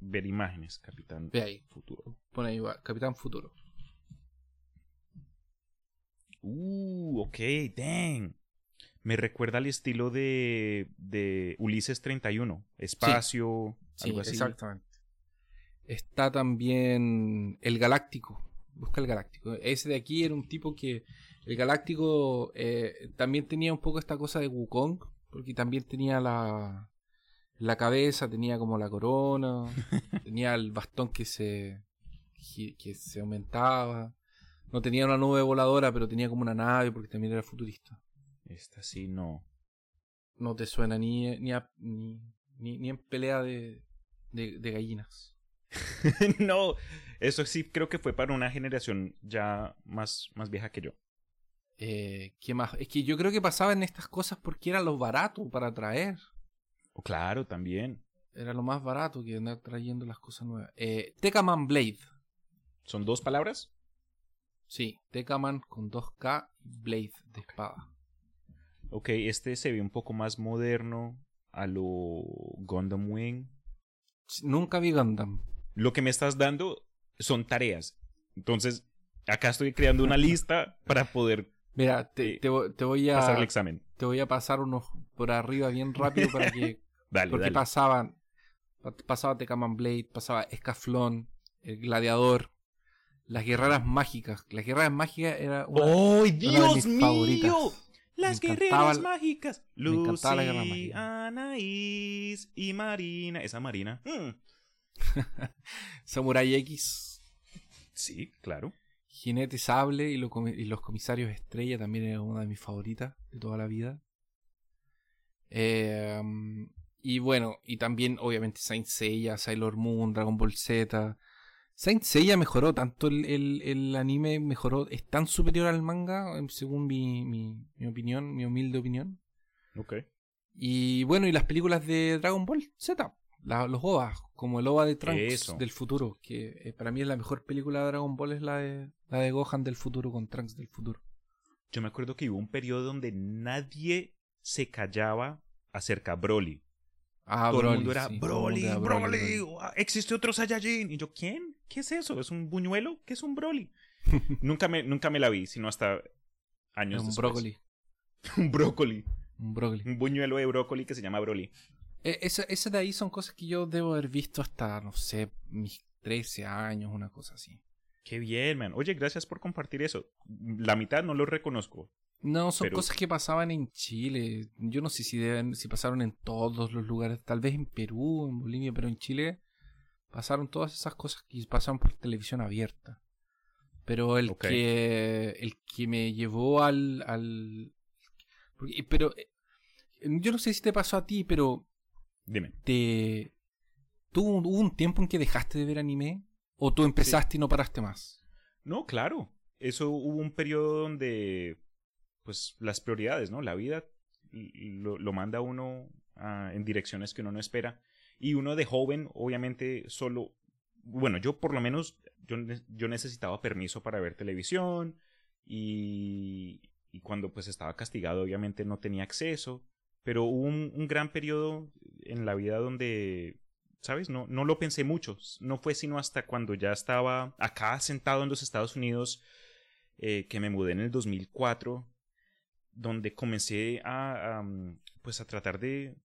ver imágenes, Capitán ve ahí, Futuro. pone ahí, va, Capitán Futuro. Uh, ok, dang. Me recuerda al estilo de, de Ulises 31. Espacio, Sí, algo así. exactamente. Está también el Galáctico. Busca el Galáctico. Ese de aquí era un tipo que. El Galáctico eh, también tenía un poco esta cosa de Wukong. Porque también tenía la. La cabeza, tenía como la corona. <laughs> tenía el bastón que se. que se aumentaba. No tenía una nube voladora, pero tenía como una nave porque también era futurista. Esta sí no. No te suena ni, ni, a- ni, ni, ni en pelea de, de, de gallinas. <laughs> no, eso sí creo que fue para una generación ya más, más vieja que yo. Eh, ¿Qué más? Es que yo creo que pasaban estas cosas porque era lo barato para traer. Oh, claro, también. Era lo más barato que andar trayendo las cosas nuevas. Eh, Tecaman Blade. ¿Son dos palabras? Sí, Tecaman con 2K Blade de espada. Ok, este se ve un poco más moderno a lo Gundam Wing. Nunca vi Gundam. Lo que me estás dando son tareas. Entonces, acá estoy creando una <laughs> lista para poder Mira, te, Eh, te vo- te voy pasar el a examen. te voy a pasar unos por arriba bien rápido para que <laughs> Dale, porque dale. pasaban pa- pasaba Tecaman Blade, pasaba Escaflón, el Gladiador, las guerreras mágicas. Las guerreras mágicas era una, ¡Oh, una de Dios mis mío! favoritas. Las Me guerreras mágicas. me encantaba la guerra mágica. Anaís y Marina. Esa Marina. mm, <laughs> Samurai X, Sí, claro. Jinete Sable y, lo comi- y los comisarios Estrella también era una de mis favoritas de toda la vida. Eh, y bueno, y también obviamente Saint Seiya, Sailor Moon, Dragon Ball Z. Saint Seiya mejoró tanto el, el- el anime, mejoró, es tan superior al manga, em, según mi, mi, mi opinión, mi humilde opinión. Ok. Y bueno, y las películas de Dragon Ball Z, la- los OVAs, como el OVA de Trunks Eso. del futuro, que eh, para mí es la mejor película de Dragon Ball, es la de, la de Gohan del futuro con Trunks del futuro. Yo me acuerdo que hubo un periodo donde nadie se callaba acerca de Broly. Ah, todo Broly, el mundo era sí, mundo Broly, era Broly, ah, existe otro Saiyajin. Y yo, ¿quién? ¿Qué es eso? ¿Es un buñuelo? ¿Qué es un Broly? <laughs> nunca, me, nunca me la vi, sino hasta años Un después. brócoli. <laughs> un brócoli. Un brócoli. Un buñuelo de brócoli que se llama Broly. Eh, esa, esa de ahí son cosas que yo debo haber visto hasta, no sé, mis 13 años, una cosa así. Qué bien, man. Oye, gracias por compartir eso. La mitad no lo reconozco. No, son Pero- cosas que pasaban en Chile. Yo no sé si deben, si pasaron en todos los lugares, tal vez en Perú, en Bolivia, pero en Chile pasaron todas esas cosas que pasaron por televisión abierta. Pero el que el que me llevó al al pero eh, yo no sé si te pasó a ti, pero Dime. te tuvo hubo un tiempo en que dejaste de ver anime o tú empezaste y no paraste más. No, claro. Eso hubo un periodo donde, pues, las prioridades, ¿no? La vida lo, lo manda a uno ah, en direcciones que uno no espera. Y uno de joven, obviamente, solo. Bueno, yo por lo menos, yo, yo necesitaba permiso para ver televisión. Y, y cuando pues estaba castigado, obviamente no tenía acceso. Pero hubo un, gran periodo en la vida donde ¿sabes? No, no lo pensé mucho. No fue sino hasta cuando ya estaba acá sentado en los Estados Unidos, eh, que me mudé en el 2004, donde comencé a, um, pues a tratar de,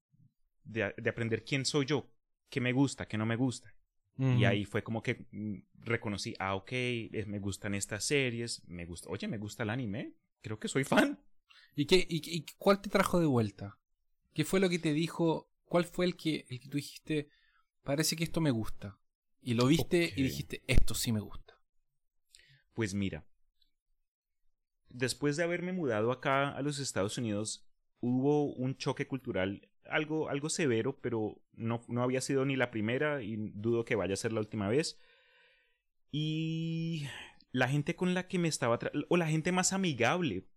de, de aprender quién soy yo, qué me gusta, qué no me gusta. Y ahí fue como que mm, reconocí, ah, ok, eh, me gustan estas series, me gusta, oye, me gusta el anime, creo que soy fan. ¿Y, qué, y, y cuál te trajo de vuelta? ¿Qué fue lo que te dijo? ¿Cuál fue el que, el que tú dijiste, parece que esto me gusta? Y lo viste y dijiste, esto sí me gusta. Pues mira, después de haberme mudado acá a los Estados Unidos, hubo un choque cultural algo, algo severo, pero no, no había sido ni la primera y dudo que vaya a ser la última vez. Y la gente con la que me estaba, o la gente más amigable,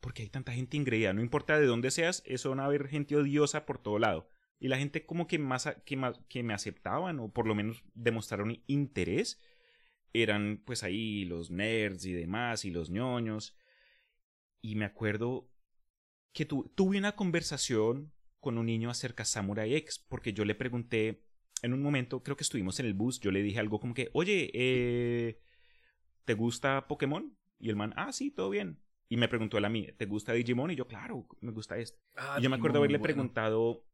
porque hay tanta gente ingreída, no importa de dónde seas, eso van a haber gente odiosa por todo lado. Y la gente como que más, que más que me aceptaban o por lo menos demostraron interés eran pues ahí los nerds y demás y los ñoños. Y me acuerdo que tu- tuve una conversación con un niño acerca de Samurai X, porque yo le pregunté en un momento, creo que estuvimos en el bus, yo le dije algo como que, oye, eh, ¿te gusta Pokémon? Y el man, ah, sí, todo bien. Y me preguntó él a mí, ¿te gusta Digimon? Y yo, claro, me gusta este. y yo me acuerdo haberle preguntado,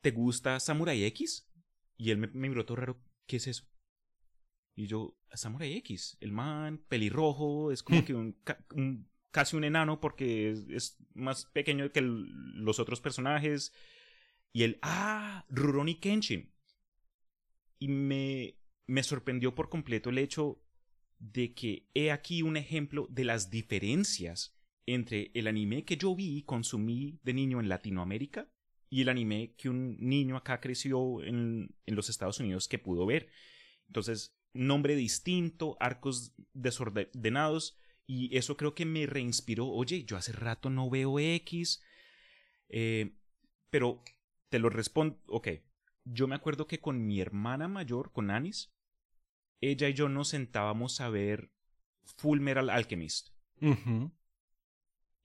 ¿te gusta Samurai X? Y él me, me miró todo raro, ¿qué es eso? Y yo, Samurai X, el man pelirrojo, es como <laughs> que un- casi un enano porque es, más pequeño que el- los otros personajes. Y él, ah, Rurouni Kenshin. Y me, me sorprendió por completo el hecho de que he aquí un ejemplo de las diferencias entre el anime que yo vi y consumí de niño en Latinoamérica y el anime que un niño acá creció en, en los Estados Unidos que pudo ver. Entonces, nombre distinto, arcos desordenados, y eso creo que me reinspiró. Oye, yo hace rato no veo X, eh, pero te lo respondo. Ok. Yo me acuerdo que con mi hermana mayor, con Anis, ella y yo nos sentábamos a ver Full Metal Alchemist.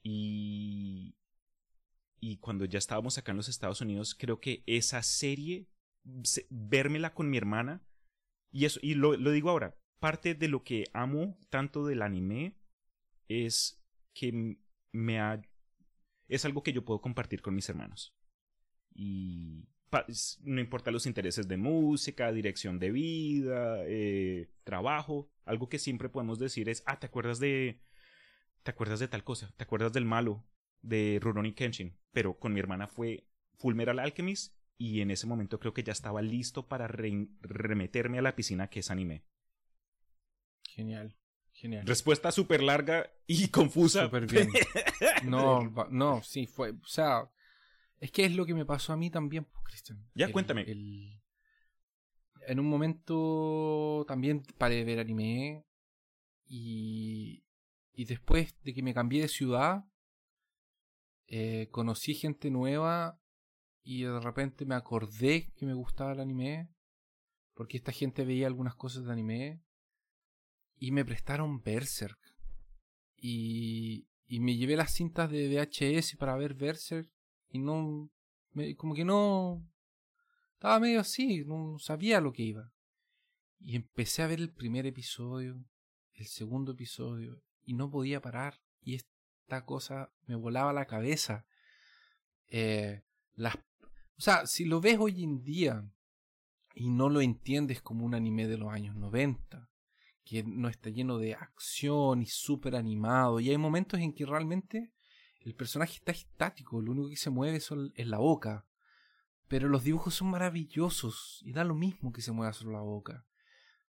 Y. Y cuando ya estábamos acá en los Estados Unidos, creo que esa serie, se- vérmela con mi hermana, y eso, y lo, lo digo ahora, parte de lo que amo tanto del anime es que me ha. Es algo que yo puedo compartir con mis hermanos. Y no importa los intereses de música, dirección de vida, eh, trabajo, algo que siempre podemos decir es, ah, ¿te acuerdas de, te acuerdas de tal cosa? ¿Te acuerdas del malo de Rurouni Kenshin? Pero con mi hermana fue Full Metal Alchemist y en ese momento creo que ya estaba listo para re- remeterme a la piscina que es anime. Genial. Genial. Respuesta súper larga y <laughs> confusa. Súper bien. <laughs> No, no, sí, fue. O sea, es que es lo que me pasó a mí también, pues, Cristian. Ya, El- cuéntame. el- en un momento también paré de ver anime y, y después de que me cambié de ciudad, eh, conocí gente nueva y de repente me acordé que me gustaba el anime porque esta gente veía algunas cosas de anime y me prestaron Berserk. Y, y me llevé las cintas de VHS para ver Berserk y no me- como que no estaba medio así no sabía lo que iba. Y empecé a ver el primer episodio el segundo episodio y no podía parar y esta cosa me volaba la cabeza. Eh, las o sea si lo ves hoy en día y no lo entiendes como un anime de los años 90 que no está lleno de acción y súper animado. Y hay momentos en que realmente el personaje está estático, lo único que se mueve es la boca. Pero los dibujos son maravillosos y da lo mismo que se mueva solo la boca.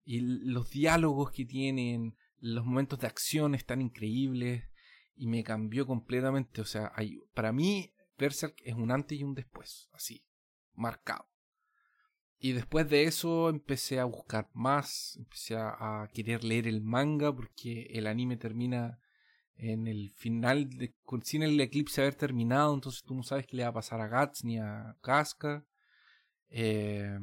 Y los diálogos que tienen, los momentos de acción están increíbles y me cambió completamente. O sea, para mí Berserk es un antes y un después, así, marcado. Y después de eso empecé a buscar más, empecé a, querer leer el manga porque el anime termina en el final, sin el eclipse haber terminado, entonces tú no sabes qué le va a pasar a Guts ni a Casca. Eh,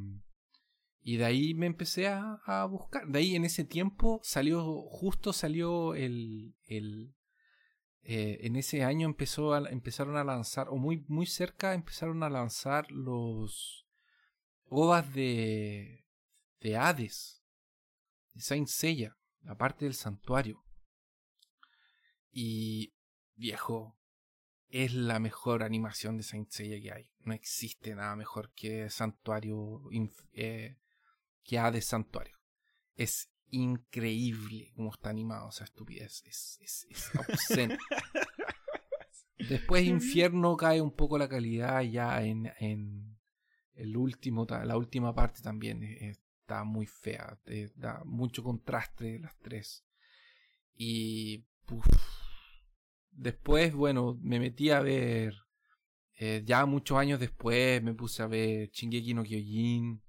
y de ahí me empecé a, a buscar. De ahí en ese tiempo salió, justo salió el... el eh, en ese año empezó a- empezaron a lanzar, o muy, muy cerca empezaron a lanzar los ovas de, de Hades, de Saint Seiya, la parte del santuario. Y viejo, es la mejor animación de Saint Seiya que hay. No existe nada mejor que Santuario, eh, que Hades Santuario. Es increíble cómo está animado esa estupidez. Es, es, es obsceno. <laughs> Después Infierno cae un poco la calidad ya en, en el último, la última parte también está muy fea, da mucho contraste las tres. Y puf. después, bueno, me metí a ver, eh, ya muchos años después me puse a ver Shingeki no Kyojin.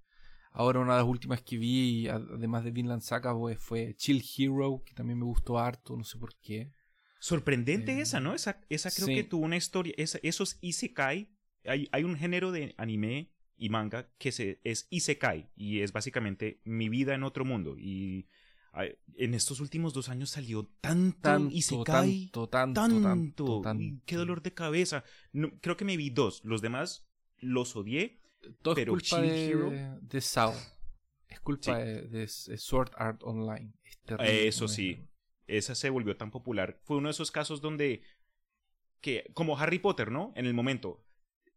Ahora una de las últimas que vi, además de Vinland Saga, fue Chill Hero, que también me gustó harto, no sé por qué. Sorprendente Eh, esa, ¿no? Esa, esa creo sí. que tuvo una historia. Esa, esos Isekai. Hay, hay un género de anime y manga que se, es Isekai. Y es básicamente mi vida en otro mundo. Y en estos últimos dos años salió tanto, Tanto, Isekai. tanto, tanto, tanto. tanto, y qué dolor de cabeza. No, creo que me vi dos. Los demás los odié. Todo Pero es culpa de, Hero- de SAO. Es culpa Sí. de, Sword Art Online. Es terrible Eso sí. Esa se volvió tan popular. Fue uno de esos casos donde. que como Harry Potter, ¿no? En el momento.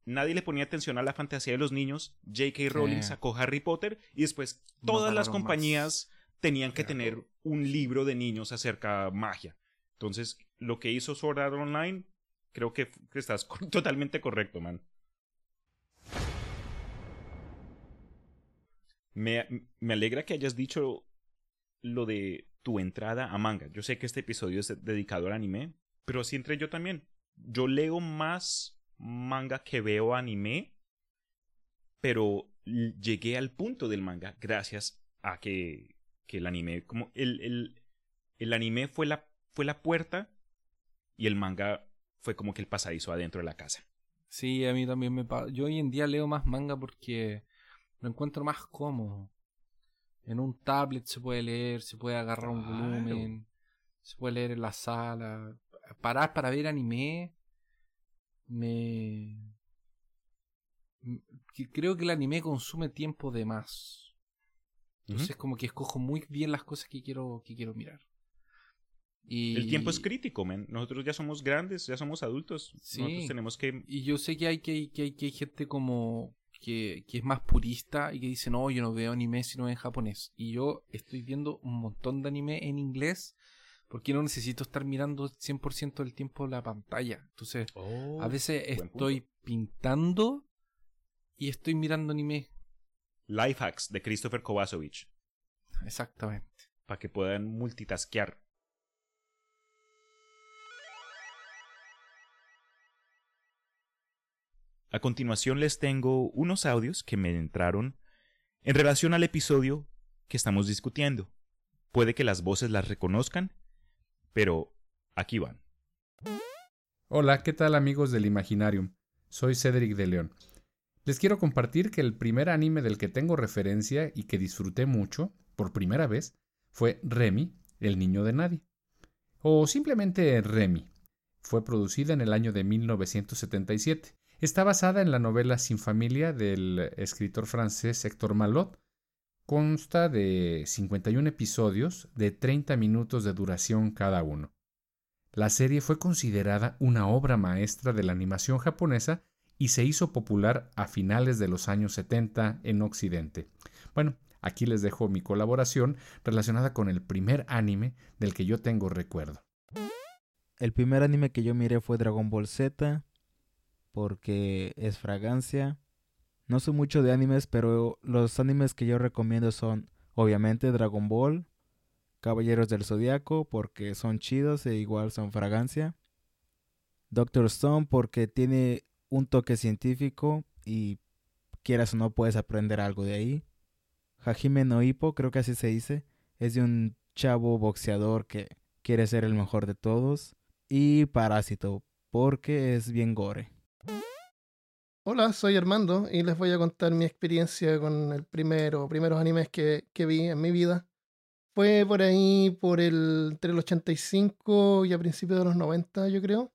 Nadie le ponía atención a la fantasía de los niños. J.K. Rowling Sí. sacó Harry Potter y después No todas las más. compañías tenían que tener un libro de niños acerca de magia. Entonces, lo que hizo Sword Art Online, creo que, que estás <laughs> totalmente correcto, man. Me, me alegra que hayas dicho lo de tu entrada a manga. Yo sé que este episodio es dedicado al anime, pero así entré yo también. Yo leo más manga que veo anime, pero llegué al punto del manga gracias a que, que el anime, como el, el, el anime fue la, fue la puerta y el manga fue como que el pasadizo adentro de la casa. Sí, a mí también me pasa. Yo hoy en día leo más manga porque lo encuentro más cómodo. En un tablet se puede leer, se puede agarrar un Claro. volumen, se puede leer en la sala. Parar para ver anime me... que Creo que el anime consume tiempo de más. Entonces como que escojo muy bien las cosas que quiero, que quiero mirar. Y... El tiempo es crítico, man. Nosotros ya somos grandes, ya somos adultos. Sí. Nosotros tenemos que... Y yo sé que hay, que hay, que hay, que hay gente como que, que es más purista y que dice, no, yo no veo anime sino en japonés. Y yo estoy viendo un montón de anime en inglés porque no necesito estar mirando 100% del tiempo la pantalla. Entonces, a veces punto. estoy pintando y estoy mirando anime. Life Hacks de Christopher Kovacevic. Exactamente. Para que puedan multitaskear. A continuación les tengo unos audios que me entraron en relación al episodio que estamos discutiendo. Puede que las voces las reconozcan, pero aquí van. Hola, ¿qué tal amigos del Imaginarium? Soy Cedric de León. Les quiero compartir que el primer anime del que tengo referencia y que disfruté mucho, por primera vez, fue Remy, el niño de nadie. O simplemente Remy. Fue producida en el año de 1977. Está basada en la novela Sin familia del escritor francés Héctor Malot. Consta de 51 episodios de 30 minutos de duración cada uno. La serie fue considerada una obra maestra de la animación japonesa y se hizo popular a finales de los años 70 en Occidente. Bueno, aquí les dejo mi colaboración relacionada con el primer anime del que yo tengo recuerdo. El primer anime que yo miré fue Dragon Ball Z, porque es fragancia. No soy mucho de animes, pero los animes que yo recomiendo son, obviamente, Dragon Ball, Caballeros del Zodiaco, porque son chidos e igual son fragancia. Doctor Stone, porque tiene un toque científico y quieras o no puedes aprender algo de ahí. Hajime no Ippo, creo que así se dice, es de un chavo boxeador que quiere ser el mejor de todos. Y Parásito, porque es bien gore. Hola, soy Armando y les voy a contar mi experiencia con el primero, primeros animes que, que vi en mi vida. Fue por ahí, por el, entre el 85 y a principios de los 90, yo creo.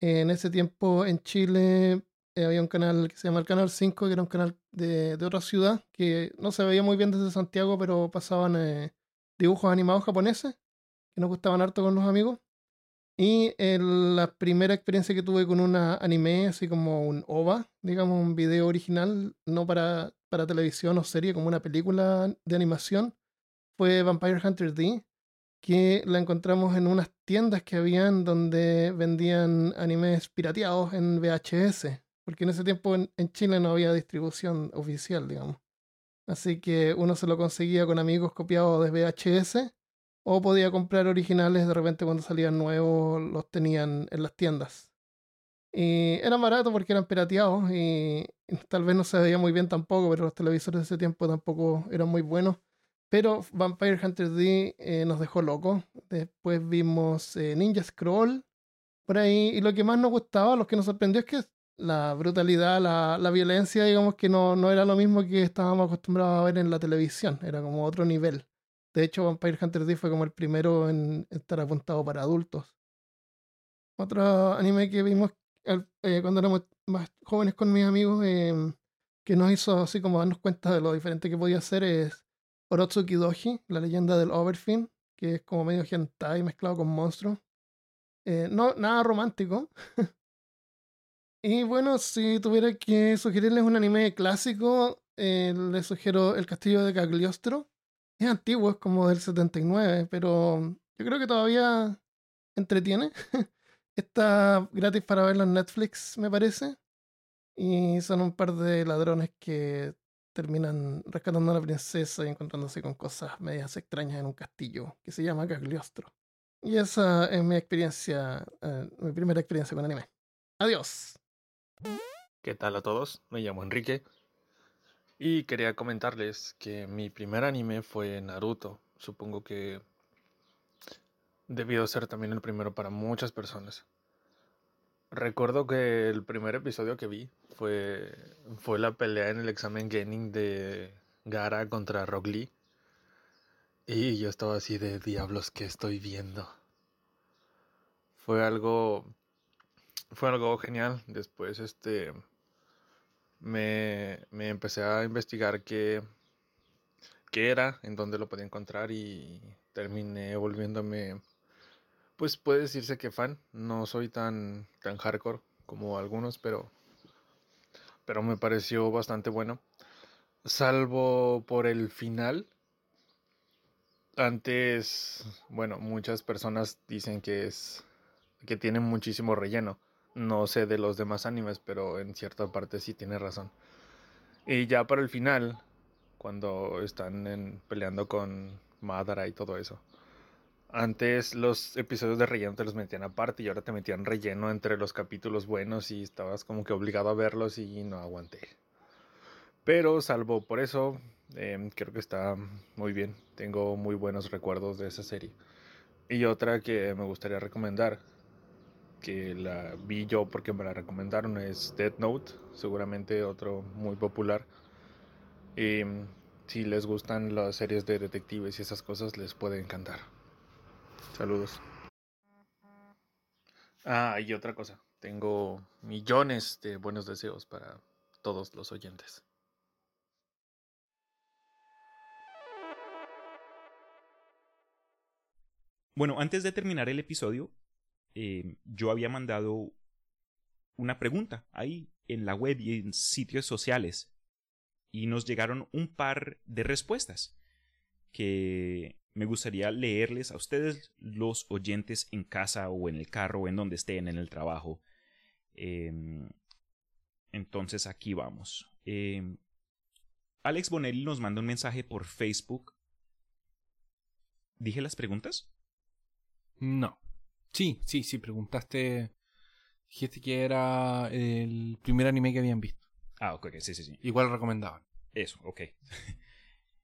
En ese tiempo en Chile eh, había un canal que se llama el Canal 5, que era un canal de, de otra ciudad, que no se veía muy bien desde Santiago, pero pasaban eh, dibujos animados japoneses, que nos gustaban harto con los amigos. Y la primera experiencia que tuve con un anime, así como un OVA, digamos, un video original, no para, para televisión o serie, como una película de animación, fue Vampire Hunter D, que la encontramos en unas tiendas que habían donde vendían animes pirateados en VHS, porque en ese tiempo en, en Chile no había distribución oficial, digamos. Así que uno se lo conseguía con amigos copiados de VHS o podía comprar originales de repente cuando salían nuevos los tenían en las tiendas. Y eran baratos porque eran pirateados y tal vez no se veía muy bien tampoco, pero los televisores de ese tiempo tampoco eran muy buenos. Pero Vampire Hunter D eh, nos dejó locos. Después vimos eh, Ninja Scroll por ahí. Y lo que más nos gustaba, lo que nos sorprendió es que la brutalidad, la, la violencia, digamos que no, no era lo mismo que estábamos acostumbrados a ver en la televisión. Era como otro nivel. De hecho, Vampire Hunter D fue como el primero en estar apuntado para adultos. Otro anime que vimos eh, cuando éramos más jóvenes con mis amigos, eh, que nos hizo así como darnos cuenta de lo diferente que podía ser, es Orotsuki Doji, la leyenda del Overfin, que es como medio hentai mezclado con monstruos. Eh, no, nada romántico. <laughs> y bueno, si tuviera que sugerirles un anime clásico, eh, les sugiero El Castillo de Cagliostro. Es antiguo, es como del 79, pero yo creo que todavía entretiene. <laughs> Está gratis para verlo en Netflix, me parece. Y son un par de ladrones que terminan rescatando a la princesa y encontrándose con cosas medias extrañas en un castillo que se llama Cagliostro. Y esa es mi experiencia, eh, mi primera experiencia con anime. Adiós. ¿Qué tal a todos? Me llamo Enrique y quería comentarles que mi primer anime fue Naruto. Supongo que debió ser también el primero para muchas personas. Recuerdo que el primer episodio que vi fue, fue la pelea en el examen Genin de Gara contra Rock Lee. Y yo estaba así de diablos que estoy viendo. Fue algo. Fue algo genial. Después, este. Me, me empecé a investigar qué, qué era, en dónde lo podía encontrar y terminé volviéndome. Pues puede decirse que fan. No soy tan, tan hardcore como algunos, pero. Pero me pareció bastante bueno. Salvo por el final antes, bueno, muchas personas dicen que es que tiene muchísimo relleno. No sé de los demás animes, pero en cierta parte sí tiene razón. Y ya para el final, cuando están en, peleando con Madara y todo eso. Antes los episodios de relleno te los metían aparte y ahora te metían relleno entre los capítulos buenos y estabas como que obligado a verlos y no aguanté. Pero salvo por eso, Em, creo que está muy bien. Tengo muy buenos recuerdos de esa serie. Y otra que me gustaría recomendar, que la vi yo porque me la recomendaron, es Dead Note. Seguramente otro muy popular. Em, si les gustan las series de detectives y esas cosas, les puede encantar. Saludos. Ah, y otra cosa. Tengo millones de buenos deseos para todos los oyentes. Bueno, antes de terminar el episodio, eh, yo había mandado una pregunta ahí en la web y en sitios sociales y nos llegaron un par de respuestas que me gustaría leerles a ustedes, los oyentes en casa o en el carro o en donde estén, en el trabajo. Em, entonces aquí vamos. Em, Alex Bonelli nos manda un mensaje por Facebook. ¿Dije las preguntas? No. Sí, sí, sí, preguntaste. Dijiste que era el primer anime que habían visto. Ah, ok, sí, sí, sí. Igual recomendaban. Eso, ok. <laughs>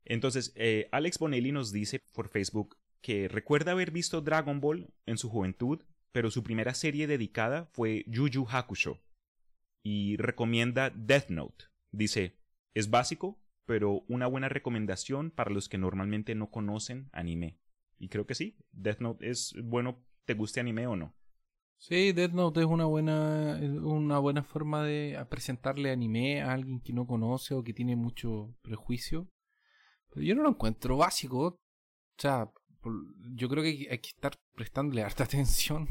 Entonces, eh, Alex Bonelli nos dice por Facebook que recuerda haber visto Dragon Ball en su juventud, pero su primera serie dedicada fue Yu Yu Hakusho. Y recomienda Death Note. Dice, es básico, pero una buena recomendación para los que normalmente no conocen anime. Y creo que sí, Death Note es bueno, te guste anime o no. Sí, Death Note es una buena, una buena forma de presentarle anime a alguien que no conoce o que tiene mucho prejuicio. Pero yo no lo encuentro básico. O sea, yo creo que hay que estar prestándole harta <laughs> atención.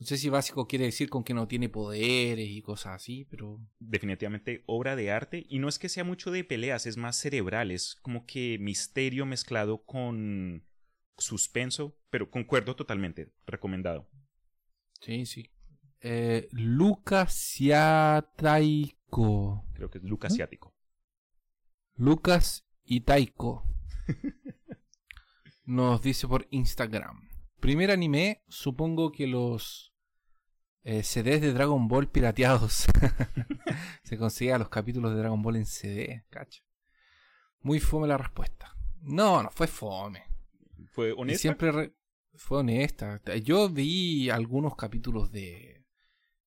No sé si básico quiere decir con que no tiene poderes y cosas así, pero... Definitivamente obra de arte. Y no es que sea mucho de peleas, es más cerebral. Es como que misterio mezclado con suspenso, pero concuerdo totalmente, recomendado. Sí, sí. Eh, Lucas Taiko. Creo que es Lucas Ciático. Lucas <laughs> Taiko Nos dice por Instagram. Primer anime, supongo que los eh, CDs de Dragon Ball pirateados. <laughs> Se conseguía los capítulos de Dragon Ball en CD, cacha. Muy fome la respuesta. No, no fue fome. ¿Fue honesta? siempre fue honesta. Yo vi algunos capítulos de,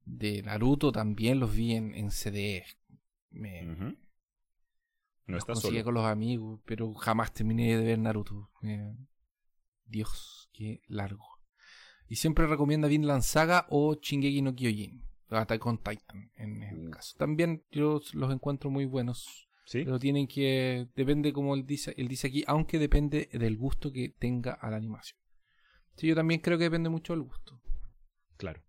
de Naruto, también los vi en, en CD. Me, No está solo. con los amigos, pero jamás terminé de ver Naruto. Dios, qué largo. Y siempre recomienda Vinland Saga o Shingeki no Kyojin. Attack on Titan, en el caso. También yo los encuentro muy buenos. Pero tienen que. Depende, como él dice, él dice aquí, aunque depende del gusto que tenga a la animación. Sí, yo también creo que depende mucho del gusto. Claro.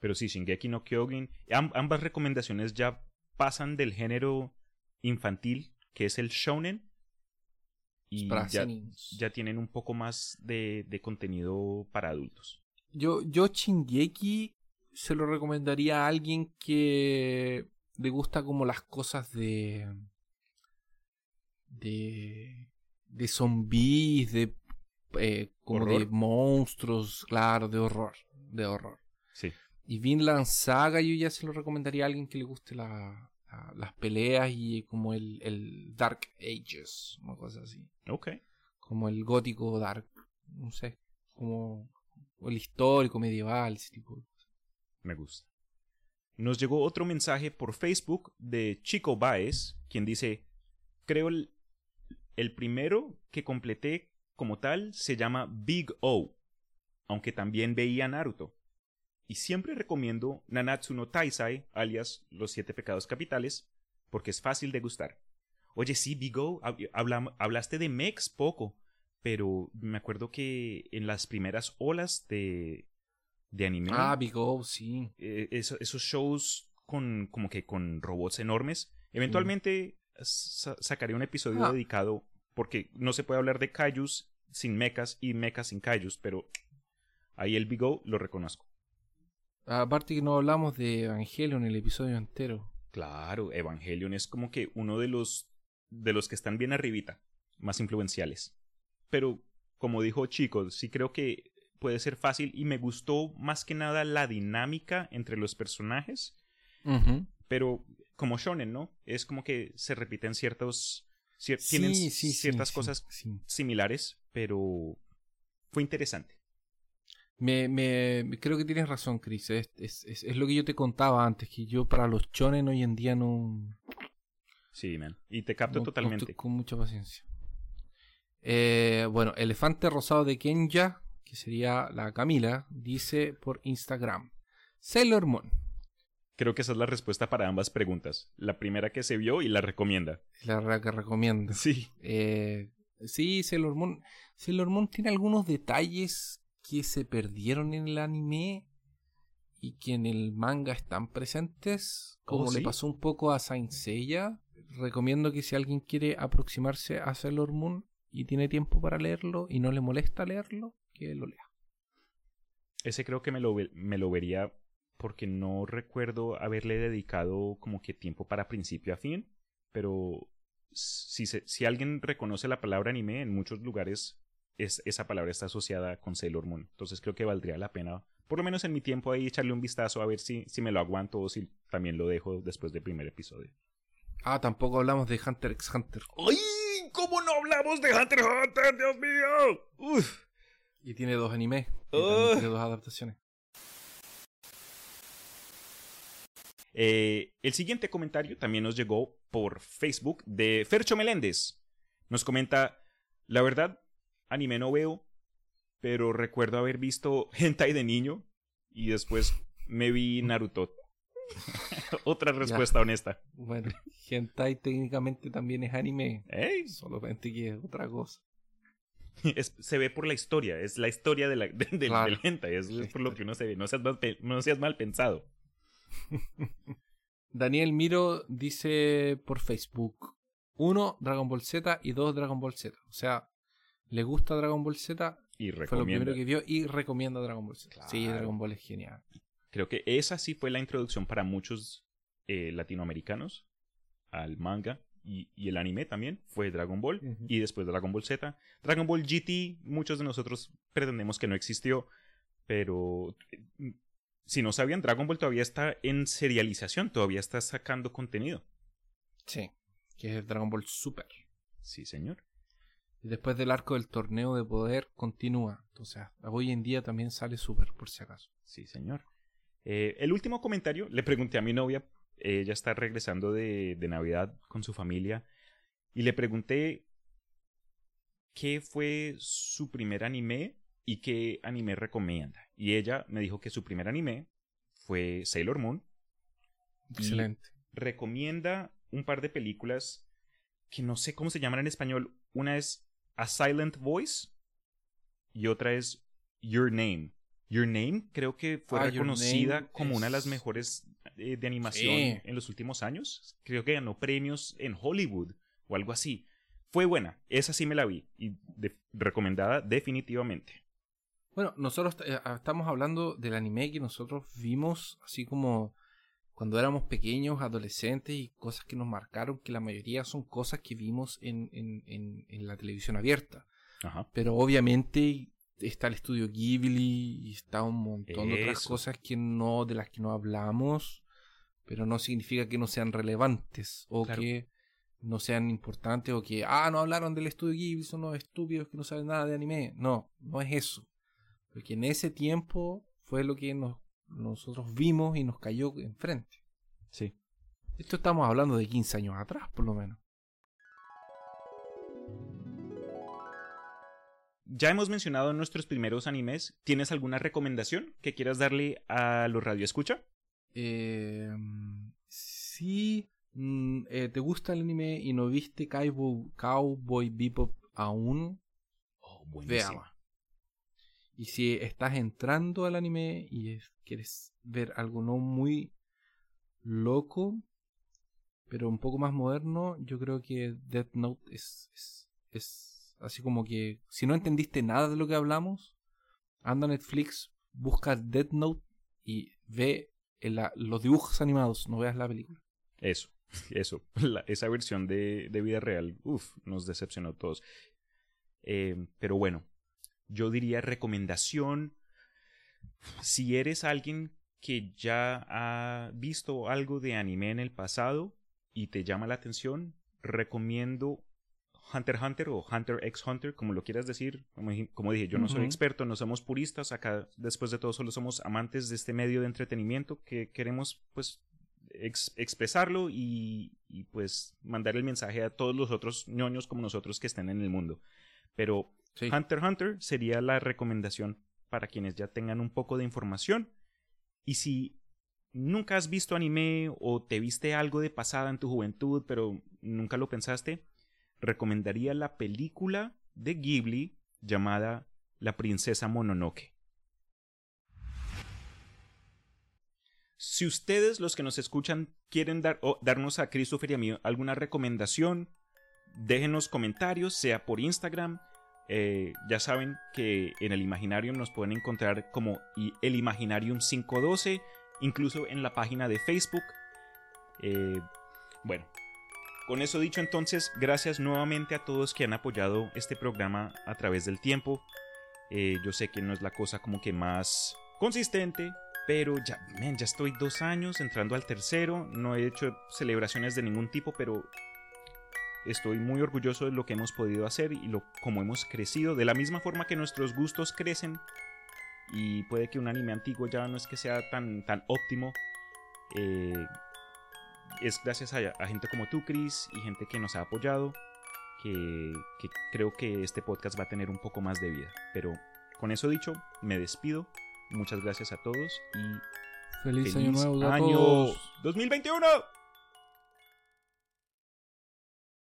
Pero sí, Shingeki no Kyojin. ambas recomendaciones ya pasan del género infantil, que es el shonen, y ya, ya, tienen un poco más de, de, contenido para adultos. Yo, yo Shingeki se lo recomendaría a alguien que le gusta como las cosas de de de zombies, de eh, como de monstruos, claro, de horror, de horror. Sí. Y Vinland Saga yo ya se lo recomendaría a alguien que le guste la, las peleas y como el, el Dark Ages, una cosa así. Ok. Como el gótico dark, no sé, como el histórico medieval, ese tipo de Me gusta. Nos llegó otro mensaje por Facebook de Chico Baez, quien dice, creo el, el primero que completé como tal se llama Big O, aunque también veía Naruto. Y siempre recomiendo Nanatsu no Taisai, alias Los Siete Pecados Capitales, porque es fácil de gustar. Oye, sí, Big O, hablaste de Mex poco, pero me acuerdo que en las primeras olas de, de anime, Ah, Big O, sí. eh, eso- esos shows con como que con robots enormes, eventualmente sa- sacaré un episodio Ah. dedicado porque no se puede hablar de kaijus sin mechas y mechas sin kaijus, pero ahí el Big O lo reconozco. Aparte que no hablamos de Evangelion el episodio entero. Claro, Evangelion es como que uno de los de los que están bien arribita, más influenciales. Pero como dijo Chico, sí creo que puede ser fácil y me gustó más que nada la dinámica entre los personajes, pero como shonen, ¿no? Es como que se repiten ciertos cier- Sí, tienen sí, ciertas sí, cosas similares, pero fue interesante. Me, creo que tienes razón, Chris. Es, es, es, es lo que yo te contaba antes, que yo para los chonen hoy en día no, Sí, man. Y te capto no- totalmente. con mucha paciencia. Eh, bueno, Elefante Rosado de Kenya, que sería la Camila, dice por Instagram. Sailor Moon. Creo que esa es la respuesta para ambas preguntas. La primera que se vio y la recomienda. La que recomiendo. Sí. Eh, sí, Sailor Moon. Sailor Moon tiene algunos detalles que se perdieron en el anime y que en el manga están presentes, como Oh, le pasó un poco a Saint Seiya. Recomiendo que si alguien quiere aproximarse a Sailor Moon y tiene tiempo para leerlo y no le molesta leerlo, que lo lea. Ese creo que me lo, me lo vería porque no recuerdo haberle dedicado como que tiempo para principio a fin, pero si, se- si alguien reconoce la palabra anime, en muchos lugares es, esa palabra está asociada con Sailor Moon. Entonces creo que valdría la pena, por lo menos en mi tiempo ahí, echarle un vistazo a ver si, si me lo aguanto o si también lo dejo después del primer episodio. Ah, tampoco hablamos de Hunter x Hunter. ¡Ay! ¿Cómo no hablamos de Hunter x Hunter? ¡Dios mío! ¡Uf! Y tiene dos animes. Oh. tiene dos adaptaciones. Eh, el siguiente comentario también nos llegó por Facebook de Fercho Meléndez. Nos comenta, la verdad, anime no veo, pero recuerdo haber visto <laughs> hentai de niño y después me vi Naruto. <laughs> Otra respuesta honesta. Bueno, Hentai técnicamente también es anime. Ey, Solamente que es otra cosa. <laughs> es- se ve por la historia, es la historia de la, <laughs> de- del- Claro. del hentai, es por lo que uno se ve. No seas mal, no seas mal pensado. <laughs> Daniel Miro dice por Facebook: uno, Dragon Ball Z y dos, Dragon Ball Z. O sea, le gusta Dragon Ball Z, Y fue lo primero que vio y recomienda Dragon Ball Z. Sí. Dragon Ball es genial. Creo que esa sí fue la introducción para muchos eh, latinoamericanos al manga y, y el anime también. Fue Dragon Ball y después Dragon Ball Z. Dragon Ball GT, muchos de nosotros pretendemos que no existió, pero eh, si no sabían, Dragon Ball todavía está en serialización, todavía está sacando contenido. Sí, que es Dragon Ball Super. Sí, señor. Y después del arco del torneo de poder continúa. Entonces, hoy en día también sale Super, por si acaso. Sí, señor. Eh, el último comentario, le pregunté a mi novia, ella está regresando de, de Navidad con su familia, y le pregunté qué fue su primer anime y qué anime recomienda. Y ella me dijo que su primer anime fue Sailor Moon. y Excelente. recomienda un par de películas que no sé cómo se llaman en español. Una es A Silent Voice y otra es Your Name. Your Name creo que fue Ah, reconocida como una de las es- mejores eh, de animación Sí. en los últimos años. Creo que ganó premios en Hollywood o algo así. Fue buena, esa sí me la vi y de- recomendada definitivamente. Bueno, nosotros eh, estamos hablando del anime que nosotros vimos así como cuando éramos pequeños, adolescentes y cosas que nos marcaron, que la mayoría son cosas que vimos en, en, en, en la televisión abierta. Ajá. Pero obviamente está el estudio Ghibli y está un montón de otras cosas que no, de las que no hablamos, pero no significa que no sean relevantes o Claro. que no sean importantes o que, ah, no hablaron del estudio Ghibli, son unos estúpidos que no saben nada de anime. No, no es eso. Porque en ese tiempo fue lo que nos nosotros vimos y nos cayó enfrente. Sí. Esto estamos hablando de 15 años atrás, por lo menos. Ya hemos mencionado nuestros primeros animes. ¿Tienes alguna recomendación que quieras darle a los radioescucha? Eh, si mm, eh, te gusta el anime y no viste Cowboy, Cowboy Bebop aún, Oh, veamos. Y si estás entrando al anime y es- quieres ver algo no muy loco, pero un poco más moderno, yo creo que Death Note es, es, es así como que si no entendiste nada de lo que hablamos, anda a Netflix, busca Death Note y ve la- los dibujos animados, no veas la película. Eso, eso. <laughs> Esa versión de, de vida real, uff, nos decepcionó a todos. Eh, pero bueno, yo diría recomendación. Si eres alguien que ya ha visto algo de anime en el pasado y te llama la atención, recomiendo Hunter x Hunter o Hunter x Hunter, como lo quieras decir. Como, dije- como dije, yo no soy experto, no somos puristas. Acá, después de todo, solo somos amantes de este medio de entretenimiento que queremos, pues, ex- expresarlo y, y, pues mandar el mensaje a todos los otros ñoños como nosotros que estén en el mundo. Pero Sí. Hunter Hunter sería la recomendación para quienes ya tengan un poco de información. Y si nunca has visto anime o te viste algo de pasada en tu juventud, pero nunca lo pensaste, recomendaría la película de Ghibli llamada La princesa Mononoke. Si ustedes, los que nos escuchan, quieren dar, darnos a Christopher y a mí alguna recomendación, déjenos comentarios, sea por Instagram. Eh, ya saben que en el Imaginarium nos pueden encontrar como el Imaginarium 512, incluso en la página de Facebook. Eh, bueno, con eso dicho entonces, gracias nuevamente a todos que han apoyado este programa a través del tiempo. Eh, yo sé que no es la cosa como que más consistente, pero ya, ya estoy dos años entrando al tercero. No he hecho celebraciones de ningún tipo, pero estoy muy orgulloso de lo que hemos podido hacer y lo como hemos crecido. De la misma forma que nuestros gustos crecen y puede que un anime antiguo ya no es que sea tan, tan óptimo. eh, es gracias a, a gente como tú, Chris, y gente que nos ha apoyado, que, que creo que este podcast va a tener un poco más de vida. Pero con eso dicho, me despido. Muchas gracias a todos y Feliz, año nuevo año todos. 2021.